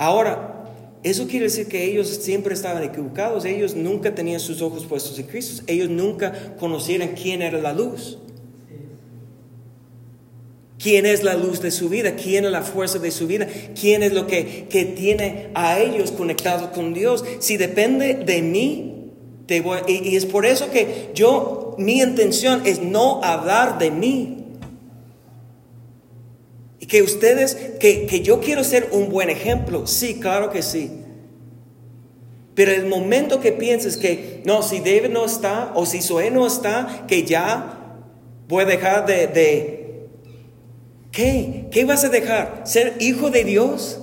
Ahora, eso quiere decir que ellos siempre estaban equivocados, ellos nunca tenían sus ojos puestos en Cristo, ellos nunca conocieron quién era la luz. quién es la luz de su vida, quién es la fuerza de su vida, quién es lo que, que tiene a ellos conectados con Dios. Si depende de mí, y, y es por eso que yo, mi intención es no hablar de mí, que ustedes, que, que, yo quiero ser un buen ejemplo, sí, claro que sí. Pero el momento que pienses que, no, si David no está, o si Zoe no está, que ya voy a dejar de, de ¿qué? ¿Qué vas a dejar? ¿Ser hijo de Dios?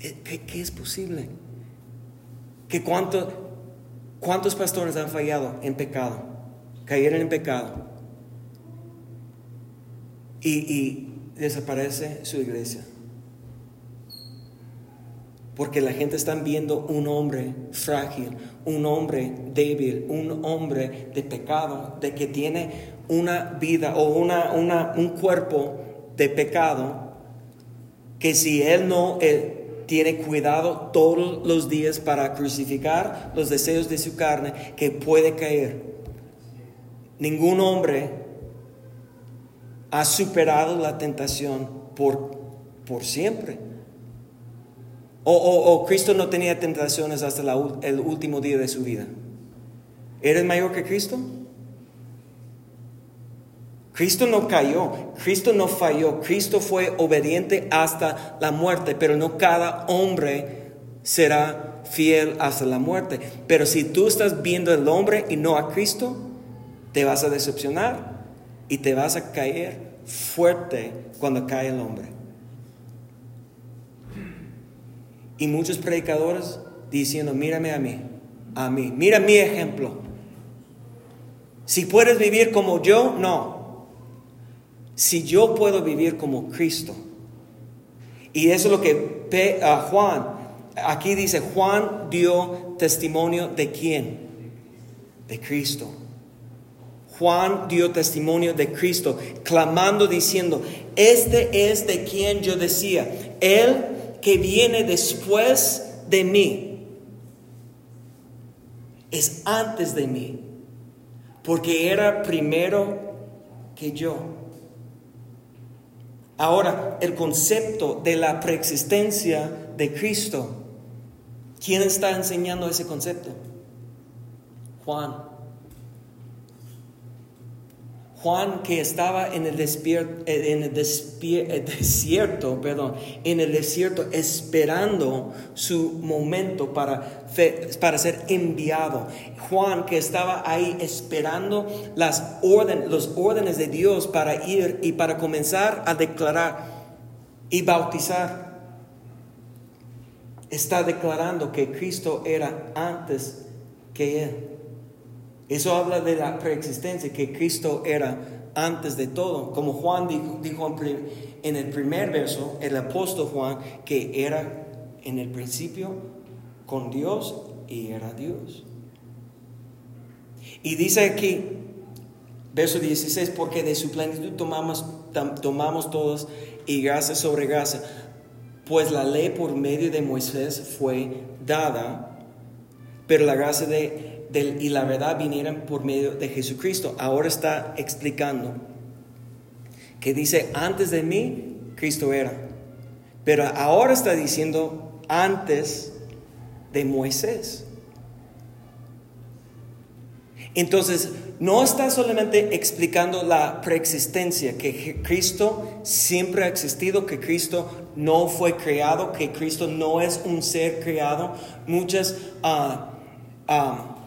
¿Qué, qué es posible? ¿Que cuánto, ¿Cuántos pastores han fallado en pecado? Cayeron en pecado. Y, desaparece su iglesia. Porque la gente está viendo un hombre frágil, un hombre débil, un hombre de pecado, de que tiene una vida o una, un cuerpo de pecado, que si él no tiene cuidado todos los días para crucificar los deseos de su carne, que puede caer. Ningún hombre ha superado la tentación por, por siempre. O, o, o, Cristo no tenía tentaciones hasta el último día de su vida. ¿Eres mayor que Cristo? Cristo no cayó, Cristo no falló, Cristo fue obediente hasta la muerte, pero no cada hombre será fiel hasta la muerte. Pero si tú estás viendo al hombre y no a Cristo, te vas a decepcionar y te vas a caer fuerte cuando cae el hombre. Y muchos predicadores diciendo, mírame a mí, a mí, mira mi ejemplo. Si puedes vivir como yo, no. Si yo puedo vivir como Cristo. Y eso es lo que uh, Juan, aquí dice, Juan dio testimonio de quién? De Cristo. Juan dio testimonio de Cristo, clamando diciendo, este es de quien yo decía, Él que viene después de mí, es antes de mí, porque era primero que yo. Ahora, el concepto de la preexistencia de Cristo, ¿quién está enseñando ese concepto? Juan. Juan que estaba en el, eh, en el eh, desierto, perdón, en el desierto esperando su momento para, para ser enviado. Juan que estaba ahí esperando las los órdenes de Dios para ir y para comenzar a declarar y bautizar. Está declarando que Cristo era antes que él. Eso habla de la preexistencia, que Cristo era antes de todo. Como Juan dijo, en el primer verso, el apóstol Juan, que era en el principio con Dios y era Dios. Y dice aquí, verso 16, porque de su plenitud tomamos, tomamos todos y gracia sobre gracia, pues la ley por medio de Moisés fue dada, pero la gracia de y la verdad vinieran por medio de Jesucristo. Ahora está explicando que dice, antes de mí, Cristo era. Pero ahora está diciendo, antes de Moisés. Entonces, no está solamente explicando la preexistencia, que Cristo siempre ha existido, que Cristo no fue creado, que Cristo no es un ser creado. Muchas uh,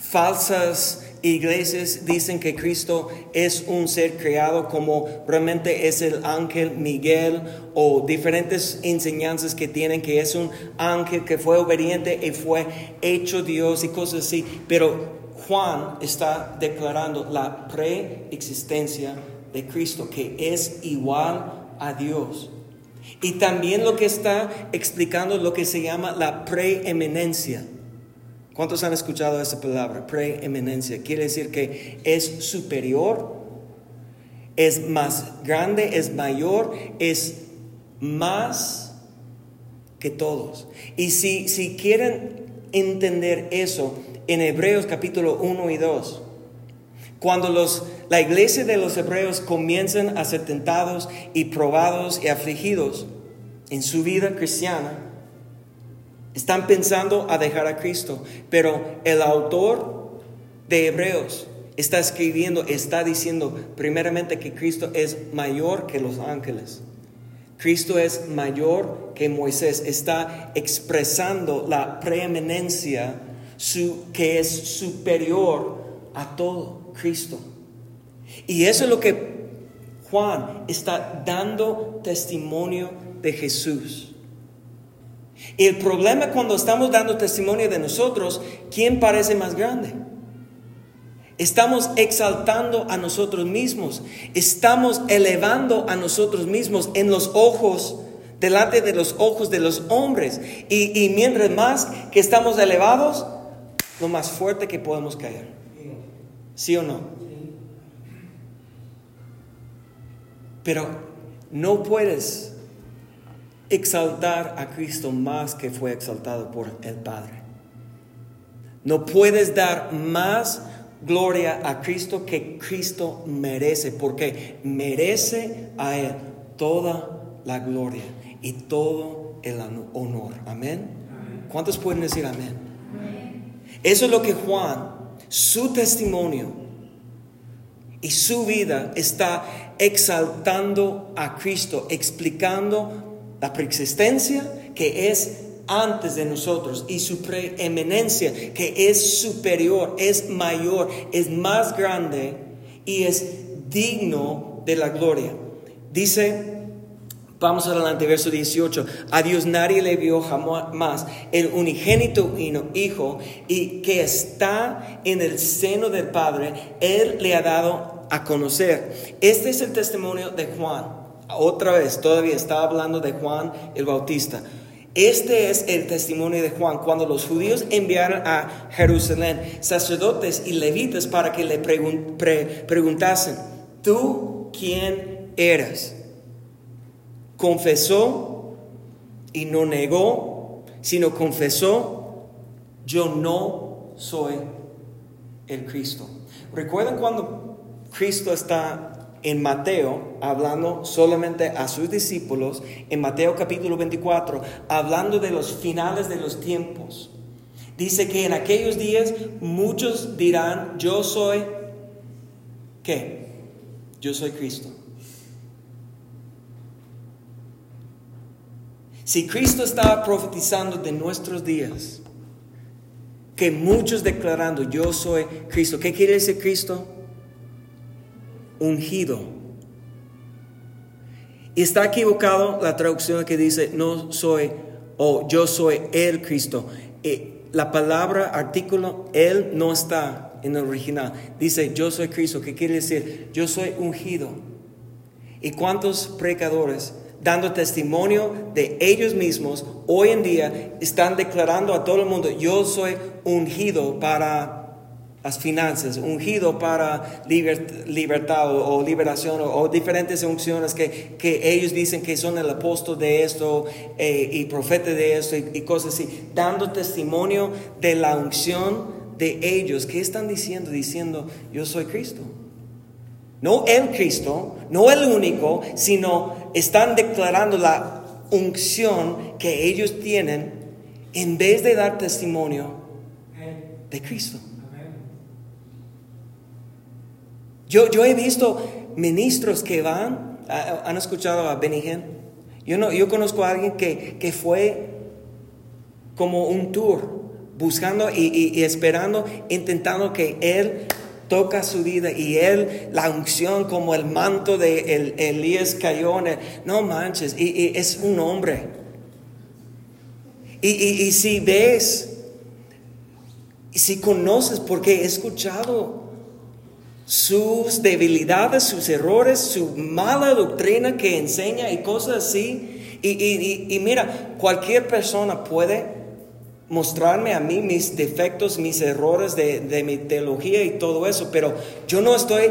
falsas iglesias dicen que Cristo es un ser creado como realmente es el ángel Miguel o diferentes enseñanzas que tienen que es un ángel que fue obediente y fue hecho Dios y cosas así. Pero Juan está declarando la preexistencia de Cristo que es igual a Dios. Y también lo que está explicando lo que se llama la preeminencia. ¿Cuántos han escuchado esa palabra? Preeminencia. Quiere decir que es superior, es más grande, es mayor, es más que todos. Y si, si quieren entender eso, en Hebreos capítulo 1 y 2, Cuando los, la iglesia de los hebreos comienzan a ser tentados y probados y afligidos en su vida cristiana, están pensando a dejar a Cristo. Pero el autor de Hebreos está escribiendo, está diciendo primeramente que Cristo es mayor que los ángeles. Cristo es mayor que Moisés. Está expresando la preeminencia que es superior a todo Cristo. Y eso es lo que Juan está dando testimonio de Jesús. Y el problema cuando estamos dando testimonio de nosotros, ¿quién parece más grande? Estamos exaltando a nosotros mismos. Estamos elevando a nosotros mismos en los ojos, delante de los ojos de los hombres. Y, mientras más que estamos elevados, lo más fuerte que podemos caer. ¿Sí o no? Pero no puedes exaltar a Cristo más que fue exaltado por el Padre. No puedes dar más gloria a Cristo que Cristo merece, porque merece a Él toda la gloria y todo el honor. Amén. ¿Cuántos pueden decir amén? Eso es lo que Juan, su testimonio y su vida está exaltando a Cristo, explicando la preexistencia que es antes de nosotros y su preeminencia que es superior, es mayor, es más grande y es digno de la gloria. Dice, vamos adelante, verso 18, a Dios nadie le vio jamás el unigénito hijo y que está en el seno del Padre, Él le ha dado a conocer. Este es el testimonio de Juan. Otra vez, todavía está hablando de Juan el Bautista. Este es el testimonio de Juan cuando los judíos enviaron a Jerusalén sacerdotes y levitas para que le preguntasen, ¿tú quién eres? Confesó y no negó, sino confesó, yo no soy el Cristo. ¿Recuerdan cuando Cristo está en Mateo, hablando solamente a sus discípulos, en Mateo capítulo 24, hablando de los finales de los tiempos. Dice que en aquellos días muchos dirán, yo soy, ¿qué? Yo soy Cristo. Si Cristo estaba profetizando de nuestros días, que muchos declarando, yo soy Cristo, ¿qué quiere decir Cristo? Ungido. Y está equivocado la traducción que dice no soy o yo soy el Cristo. Eh, la palabra artículo, él no está en el original. Dice yo soy Cristo, que quiere decir yo soy ungido. ¿Y cuántos pecadores dando testimonio de ellos mismos hoy en día están declarando a todo el mundo yo soy ungido para las finanzas, ungido para libertad o, liberación o, diferentes unciones que, ellos dicen que son el apóstol de esto eh, y profeta de esto y, cosas así, dando testimonio de la unción de ellos. ¿Qué están diciendo? Diciendo, yo soy Cristo. No el Cristo, no el único, sino están declarando la unción que ellos tienen en vez de dar testimonio de Cristo. Yo, yo he visto ministros que van, han escuchado a Benny Yo, no, yo conozco a alguien que, que fue como un tour, buscando y, esperando, intentando que él toca su vida y él, la unción como el manto de el, Elías cayó en no manches, y, es un hombre. Y, y, si ves, si conoces, porque he escuchado sus debilidades, sus errores, su mala doctrina que enseña y cosas así. Y, mira, cualquier persona puede mostrarme a mí mis defectos, mis errores de, mi teología y todo eso, pero yo no estoy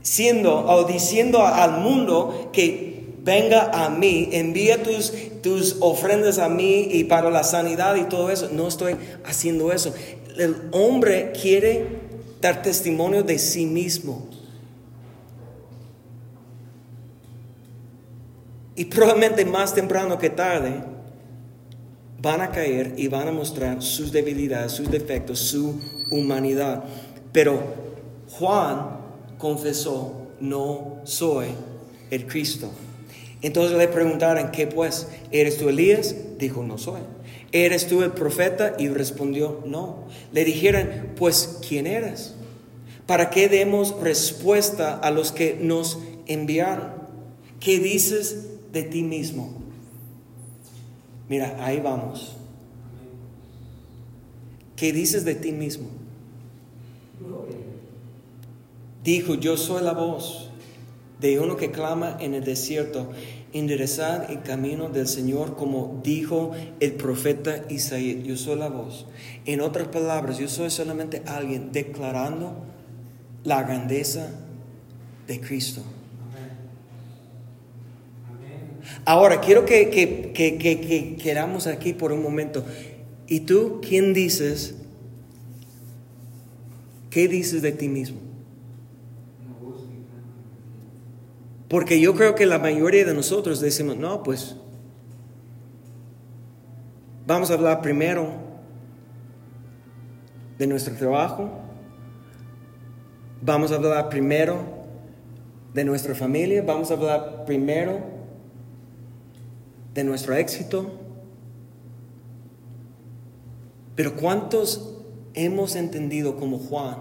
siendo o diciendo al mundo que venga a mí, envía tus, tus ofrendas a mí y para la sanidad y todo eso. No estoy haciendo eso. El hombre quiere dar testimonio de sí mismo. Y probablemente más temprano que tarde van a caer y van a mostrar sus debilidades, sus defectos, su humanidad. Pero Juan confesó, no soy el Cristo. Entonces le preguntaron, ¿qué pues? ¿Eres tú Elías? Dijo, no soy. ¿Eres tú el profeta? Y respondió, no. Le dijeron, pues, ¿quién eres? ¿Para qué demos respuesta a los que nos enviaron? ¿Qué dices de ti mismo? Mira, ahí vamos. ¿Qué dices de ti mismo? Dijo, yo soy la voz de uno que clama en el desierto, enderezad el camino del Señor, como dijo el profeta Isaías. Yo soy la voz. En otras palabras, yo soy solamente alguien declarando la grandeza de Cristo. Ahora, quiero que, que, que, que, quedamos aquí por un momento. ¿Y tú quién dices? ¿Qué dices de ti mismo? Porque yo creo que la mayoría de nosotros decimos, no, pues vamos a hablar primero de nuestro trabajo, vamos a hablar primero de nuestra familia, vamos a hablar primero de nuestro éxito. Pero ¿cuántos hemos entendido como Juan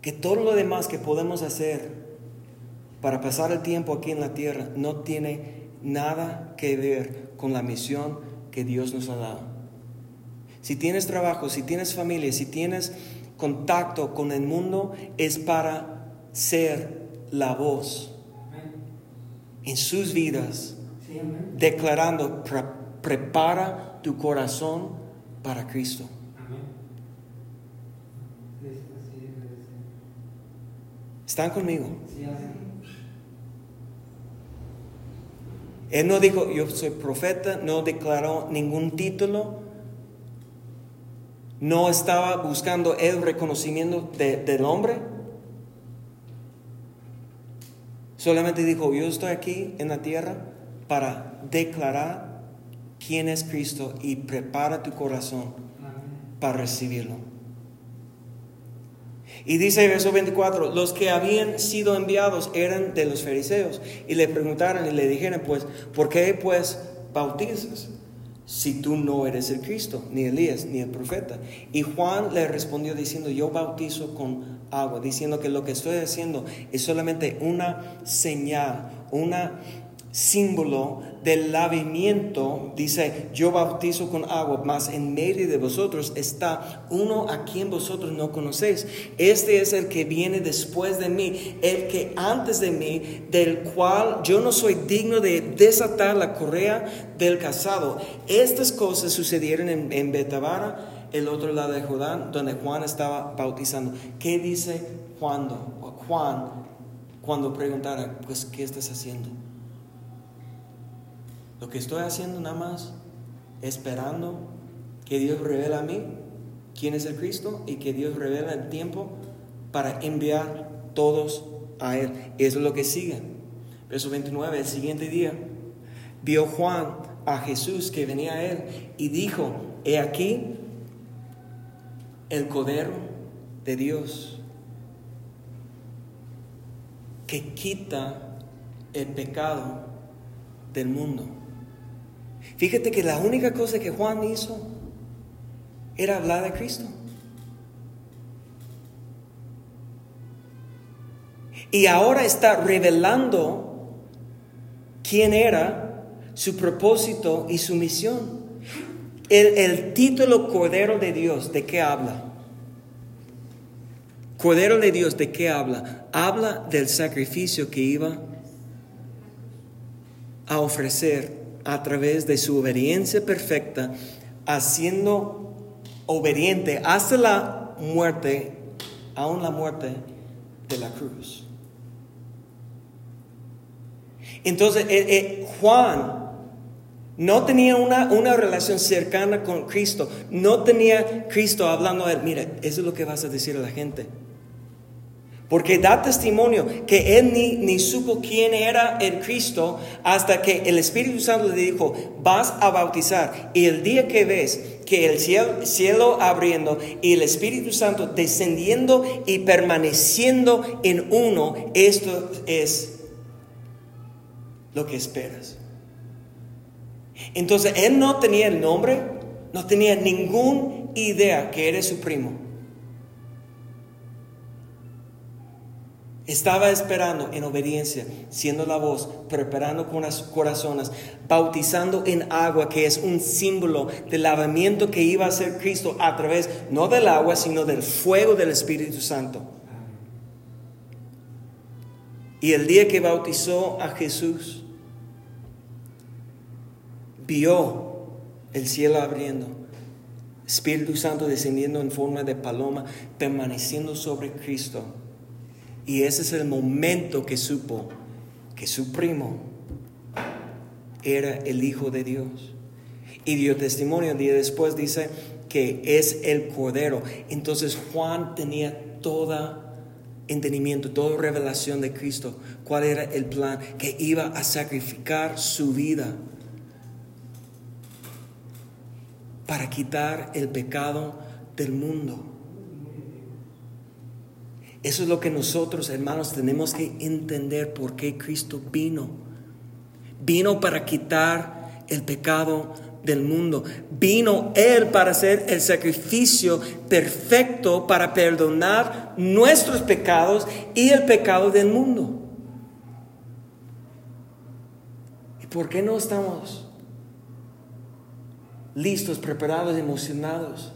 que todo lo demás que podemos hacer para pasar el tiempo aquí en la tierra no tiene nada que ver con la misión que Dios nos ha dado. Si tienes trabajo, si tienes familia, si tienes contacto con el mundo, es para ser la voz en sus vidas, declarando, prepara tu corazón para Cristo. ¿Están conmigo? Él no dijo, yo soy profeta, no declaró ningún título, no estaba buscando el reconocimiento del hombre. Solamente dijo, yo estoy aquí en la tierra para declarar quién es Cristo y prepara tu corazón para recibirlo. Y dice verso 24, los que habían sido enviados eran de los fariseos. Y le preguntaron y le dijeron, pues, ¿por qué pues bautizas? Si tú no eres el Cristo, ni Elías, ni el profeta. Y Juan le respondió diciendo, yo bautizo con agua, diciendo que lo que estoy haciendo es solamente una señal, una símbolo del lavamiento, dice, yo bautizo con agua, mas en medio de vosotros está uno a quien vosotros no conocéis. Este es el que viene después de mí, el que antes de mí, del cual yo no soy digno de desatar la correa del casado. Estas cosas sucedieron en, en Betabara, el otro lado de Jordán, donde Juan estaba bautizando. ¿Qué dice Juan? Juan cuando preguntara, pues, ¿qué estás haciendo? Lo que estoy haciendo nada más esperando que Dios revele a mí quién es el Cristo y que Dios revele el tiempo para enviar todos a Él. Eso es lo que sigue. Verso 29, el siguiente día, vio Juan a Jesús que venía a Él y dijo, he aquí el Cordero de Dios que quita el pecado del mundo. Fíjate que la única cosa que Juan hizo era hablar de Cristo. Y ahora está revelando quién era, su propósito y su misión. El, título Cordero de Dios, ¿de qué habla? Cordero de Dios, ¿de qué habla? Habla del sacrificio que iba a ofrecer a través de su obediencia perfecta, haciendo obediente hasta la muerte, aún la muerte de la cruz. Entonces, eh, eh, Juan No tenía una, una relación cercana con Cristo. No tenía Cristo hablando a él. Mira, eso es lo que vas a decir a la gente. Porque da testimonio que él ni, ni, supo quién era el Cristo hasta que el Espíritu Santo le dijo, vas a bautizar. Y el día que ves que el cielo, cielo abriendo y el Espíritu Santo descendiendo y permaneciendo en uno, esto es lo que esperas. Entonces él no tenía el nombre, no tenía ninguna idea que era su primo. Estaba esperando en obediencia, siendo la voz, preparando corazones, bautizando en agua, que es un símbolo del lavamiento que iba a hacer Cristo a través no del agua, sino del fuego del Espíritu Santo. Y el día que bautizó a Jesús, vio el cielo abriendo, Espíritu Santo descendiendo en forma de paloma, permaneciendo sobre Cristo y ese es el momento que supo que su primo era el Hijo de Dios. Y dio testimonio, día después dice que es el Cordero. Entonces Juan tenía toda entendimiento, toda revelación de Cristo, cuál era el plan, que iba a sacrificar su vida para quitar el pecado del mundo. Eso es lo que nosotros, hermanos, tenemos que entender por qué Cristo vino. Vino para quitar el pecado del mundo. Vino Él para hacer el sacrificio perfecto para perdonar nuestros pecados y el pecado del mundo. ¿Y por qué no estamos listos, preparados, emocionados?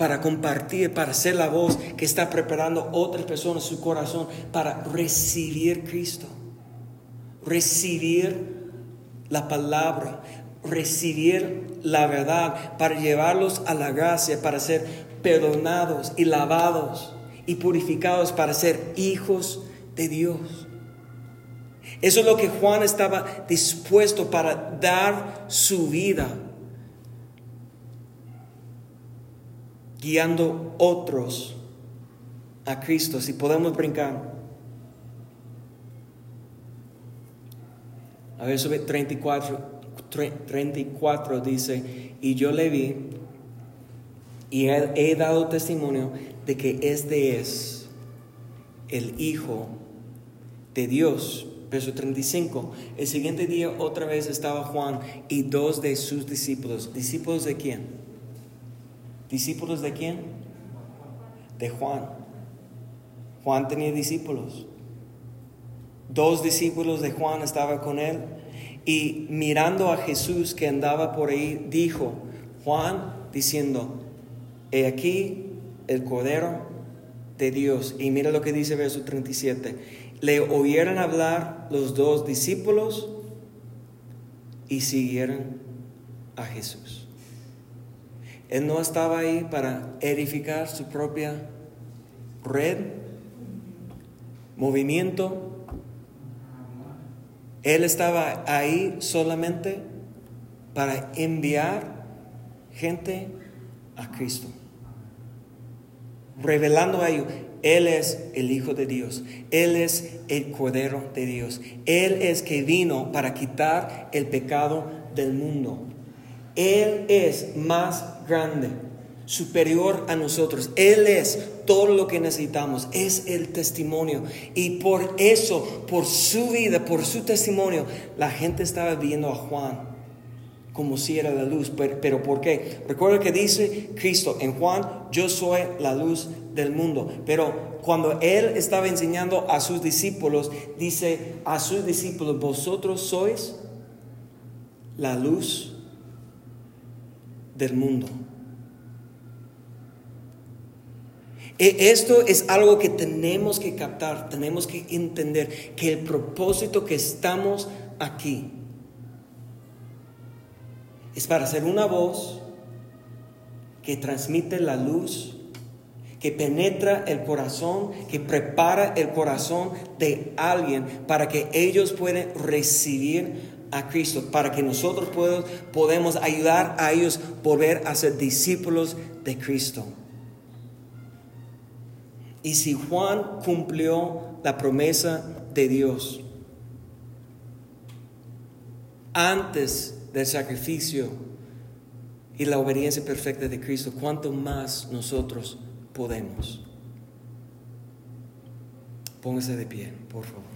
Para compartir, para ser la voz que está preparando otras personas su corazón para recibir Cristo, recibir la palabra, recibir la verdad, para llevarlos a la gracia, para ser perdonados y lavados y purificados para ser hijos de Dios. Eso es lo que Juan estaba dispuesto para dar su vida guiando otros a Cristo. Si podemos brincar. A ver, sobre 34, 34 dice, y yo le vi y he, he dado testimonio de que este es el Hijo de Dios. Verso 35. El siguiente día otra vez estaba Juan y dos de sus discípulos. ¿Discípulos de quién? ¿Discípulos de quién? De Juan. Juan tenía discípulos. Dos discípulos de Juan estaban con él y mirando a Jesús que andaba por ahí, dijo, Juan diciendo, he aquí el Cordero de Dios. Y mira lo que dice verso 37. Le oyeron hablar los dos discípulos y siguieron a Jesús. Él no estaba ahí para edificar su propia red, movimiento. Él estaba ahí solamente para enviar gente a Cristo, revelando a ellos, Él es el Hijo de Dios, Él es el Cordero de Dios, Él es que vino para quitar el pecado del mundo. Él es más grande, superior a nosotros. Él es todo lo que necesitamos, es el testimonio. Y por eso, por su vida, por su testimonio, la gente estaba viendo a Juan como si era la luz. Pero, ¿por qué? Recuerda que dice Cristo en Juan, yo soy la luz del mundo. Pero cuando Él estaba enseñando a sus discípulos, dice a sus discípulos, vosotros sois la luz del mundo. E, esto es algo que tenemos que captar, tenemos que entender que el propósito que estamos aquí es para ser una voz que transmite la luz, que penetra el corazón, que prepara el corazón de alguien para que ellos puedan recibir a Cristo para que nosotros podamos, podemos ayudar a ellos volver a ser discípulos de Cristo. Y si Juan cumplió la promesa de Dios antes del sacrificio y la obediencia perfecta de Cristo, ¿cuánto más nosotros podemos? Póngase de pie, por favor.